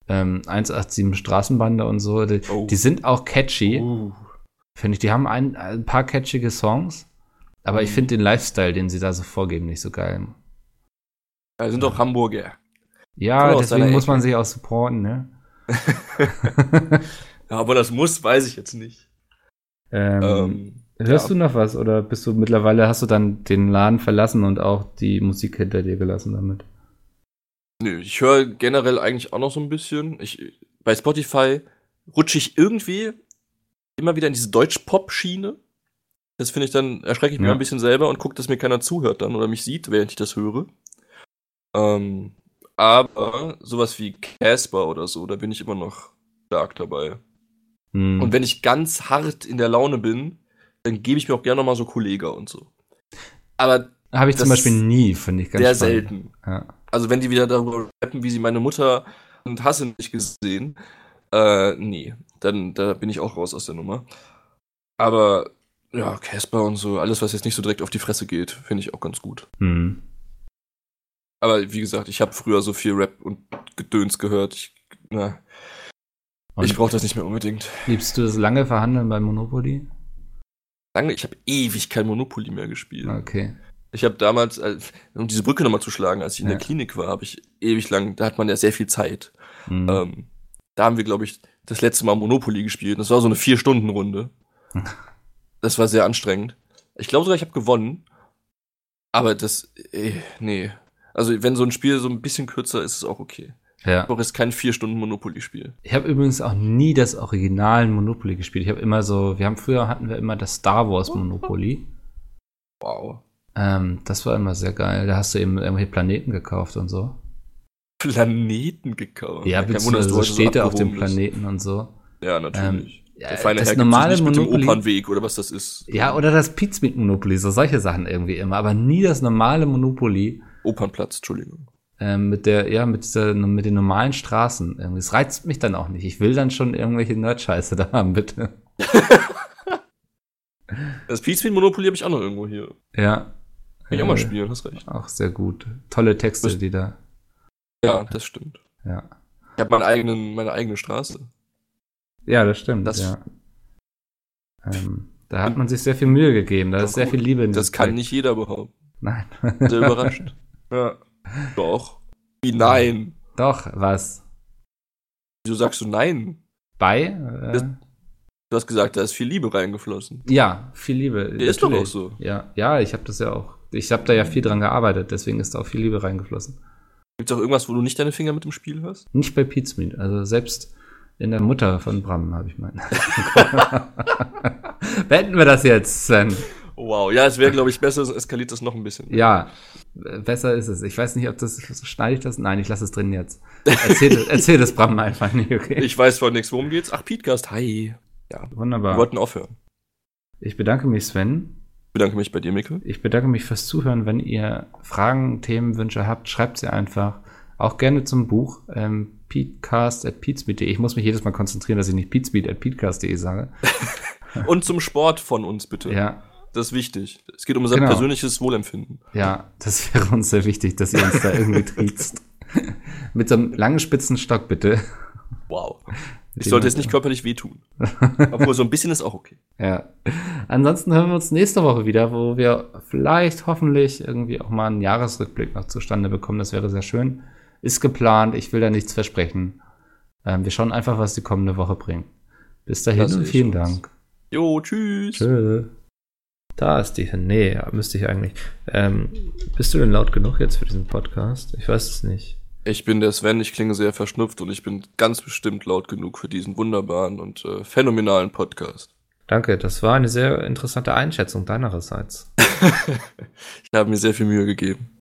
ähm, 187 Straßenbande und so. Die,
Oh.
die sind auch catchy,
Uh.
finde ich. Die haben ein, ein paar catchige Songs, aber ich
Mhm.
finde den Lifestyle, den sie da so vorgeben, nicht so geil.
Ja, sind doch Hamburger.
Ja,
Komm
deswegen muss man sich auch supporten, ne? <laughs>
Ja, aber das muss, weiß ich jetzt nicht.
Ähm,
Ähm,
Hörst
Ja.
du noch was oder bist du mittlerweile, hast du dann den Laden verlassen und auch die Musik hinter dir gelassen damit?
Nö, ich höre generell eigentlich auch noch so ein bisschen. Ich, bei Spotify rutsche ich irgendwie immer wieder in diese Deutsch-Pop-Schiene. Das finde ich dann, erschrecke ich mich
Ja.
ein bisschen selber und gucke, dass mir keiner zuhört dann oder mich sieht, während ich das höre. Ähm, aber sowas wie Casper oder so, da bin ich immer noch stark dabei.
Hm.
Und wenn ich ganz hart in der Laune bin, dann gebe ich mir auch gerne noch mal so Kollega und so. Aber
Habe ich zum
das
Beispiel nie, finde ich ganz
sehr
spannend.
selten.
Ja.
Also wenn die wieder darüber rappen, wie sie meine Mutter und Hasse nicht gesehen, äh, nee, dann da bin ich auch raus aus der Nummer. Aber ja, Casper und so, alles, was jetzt nicht so direkt auf die Fresse geht, finde ich auch ganz gut.
Hm.
Aber wie gesagt, ich habe früher so viel Rap und Gedöns gehört. Ich, na,
Und
ich brauche das nicht mehr unbedingt.
liebst du das lange Verhandeln bei Monopoly?
Lange, ich habe ewig kein Monopoly mehr gespielt.
Okay.
Ich habe damals, äh, um diese Brücke nochmal zu schlagen, als ich in
Ja.
der Klinik war, habe ich ewig lang, da hat man ja sehr viel Zeit.
Hm.
Ähm, da haben wir, glaube ich, das letzte Mal Monopoly gespielt. Das war so eine Vier-Stunden-Runde. <laughs> Das war sehr anstrengend. Ich glaube sogar, ich habe gewonnen. Aber das, eh, nee. Also, wenn so ein Spiel so ein bisschen kürzer ist, ist es auch okay.
ja.
Ich brauche jetzt kein Vier-Stunden-Monopoly-Spiel.
Ich habe übrigens auch nie das Original Monopoly gespielt. Ich habe immer so, wir haben früher hatten wir immer das Star Wars Monopoly.
Wow.
Ähm, das war immer sehr geil. Da hast du eben irgendwelche Planeten gekauft und so.
Planeten gekauft.
Ja,
Wunder,
beziehungsweise
heute so
Städte auf dem. Planeten und so.
Ja, natürlich.
ja,
Der feine
das
Herr
normale
nicht mit dem
Monopoly-
Opernweg oder was das ist.
Ja, oder das Pizmeet Monopoly, so solche Sachen irgendwie immer, aber nie das normale Monopoly
Opernplatz, Entschuldigung.
ähm, mit der, ja, mit dieser, mit den normalen Straßen. Irgendwie. Das reizt mich dann auch nicht. Ich will dann schon irgendwelche Nerd-Scheiße <laughs> da haben, bitte.
Das Pizmeet Monopoly habe ich auch noch irgendwo hier.
Ja.
Kann ich auch mal spielen, hast recht.
Auch sehr gut. Tolle Texte, die da.
Ja, das stimmt.
Ja.
Ich habe meine, eigenen, meine eigene Straße.
Ja, das stimmt.
Das-
ja. Ähm, da hat man sich sehr viel Mühe gegeben. Da ist sehr viel Liebe in
Das kann
Projekt.
nicht jeder behaupten.
Nein.
Sehr überrascht. <laughs> Ja. Doch. Wie nein?
Doch, was?
Wieso sagst du nein?
Bei? Äh,
Du hast gesagt, da ist viel Liebe reingeflossen.
ja, viel Liebe.
Ja, ist doch auch so.
Ja, ja, ich habe das ja auch. Ich habe da ja viel dran gearbeitet, deswegen ist da auch viel Liebe reingeflossen.
Gibt es auch irgendwas, wo du nicht deine Finger mit dem Spiel hast?
Nicht bei Pizmeet, also selbst in der Mutter von Bram habe ich meinen. <laughs> Beenden wir das jetzt, Sven.
Wow, ja, es wäre, glaube ich, besser, es eskaliert das noch ein bisschen.
Ja, besser ist es. Ich weiß nicht, ob das, schneide ich das? Nein, ich lasse es drin jetzt. Erzähl, das- erzähl das Bram einfach nicht, okay?
Ich weiß von nichts, worum geht's. Ach, Podcast, hi. Ja, wir
Wunderbar.
wollten aufhören.
Ich bedanke mich, Sven.
Ich bedanke mich bei dir, Mikkel.
Ich bedanke mich fürs Zuhören. Wenn ihr Fragen, Themenwünsche habt, schreibt sie einfach. Auch gerne zum Buch. Ähm, Petecast at peatsmeet.de. Ich muss mich jedes Mal konzentrieren, dass ich nicht peatsmeet at peatcast.de sage. <laughs>
Und zum Sport von uns, bitte.
Ja,
Das ist wichtig. Es geht um unser
Genau.
persönliches Wohlempfinden.
ja, das <laughs> wäre uns sehr wichtig, dass ihr uns da irgendwie triezt. <laughs> Mit so einem langen spitzen Stock, bitte.
Wow. Ich sollte jetzt nicht körperlich wehtun. Obwohl, so ein bisschen ist auch okay. <laughs>
Ja. Ansonsten hören wir uns nächste Woche wieder, wo wir vielleicht hoffentlich irgendwie auch mal einen Jahresrückblick noch zustande bekommen. Das wäre sehr schön. Ist geplant. Ich will da nichts versprechen. Ähm, wir schauen einfach, was die kommende Woche bringt. Bis dahin
Das
und vielen. Dank.
Jo, tschüss.
Tschö. Da ist die. Nee, müsste ich eigentlich. Ähm, bist du denn laut genug jetzt für diesen Podcast? Ich weiß es nicht.
Ich bin der Sven, ich klinge sehr verschnupft und ich bin ganz bestimmt laut genug für diesen wunderbaren und äh, phänomenalen Podcast.
Danke, das war eine sehr interessante Einschätzung deinerseits. <laughs>
Ich habe mir sehr viel Mühe gegeben.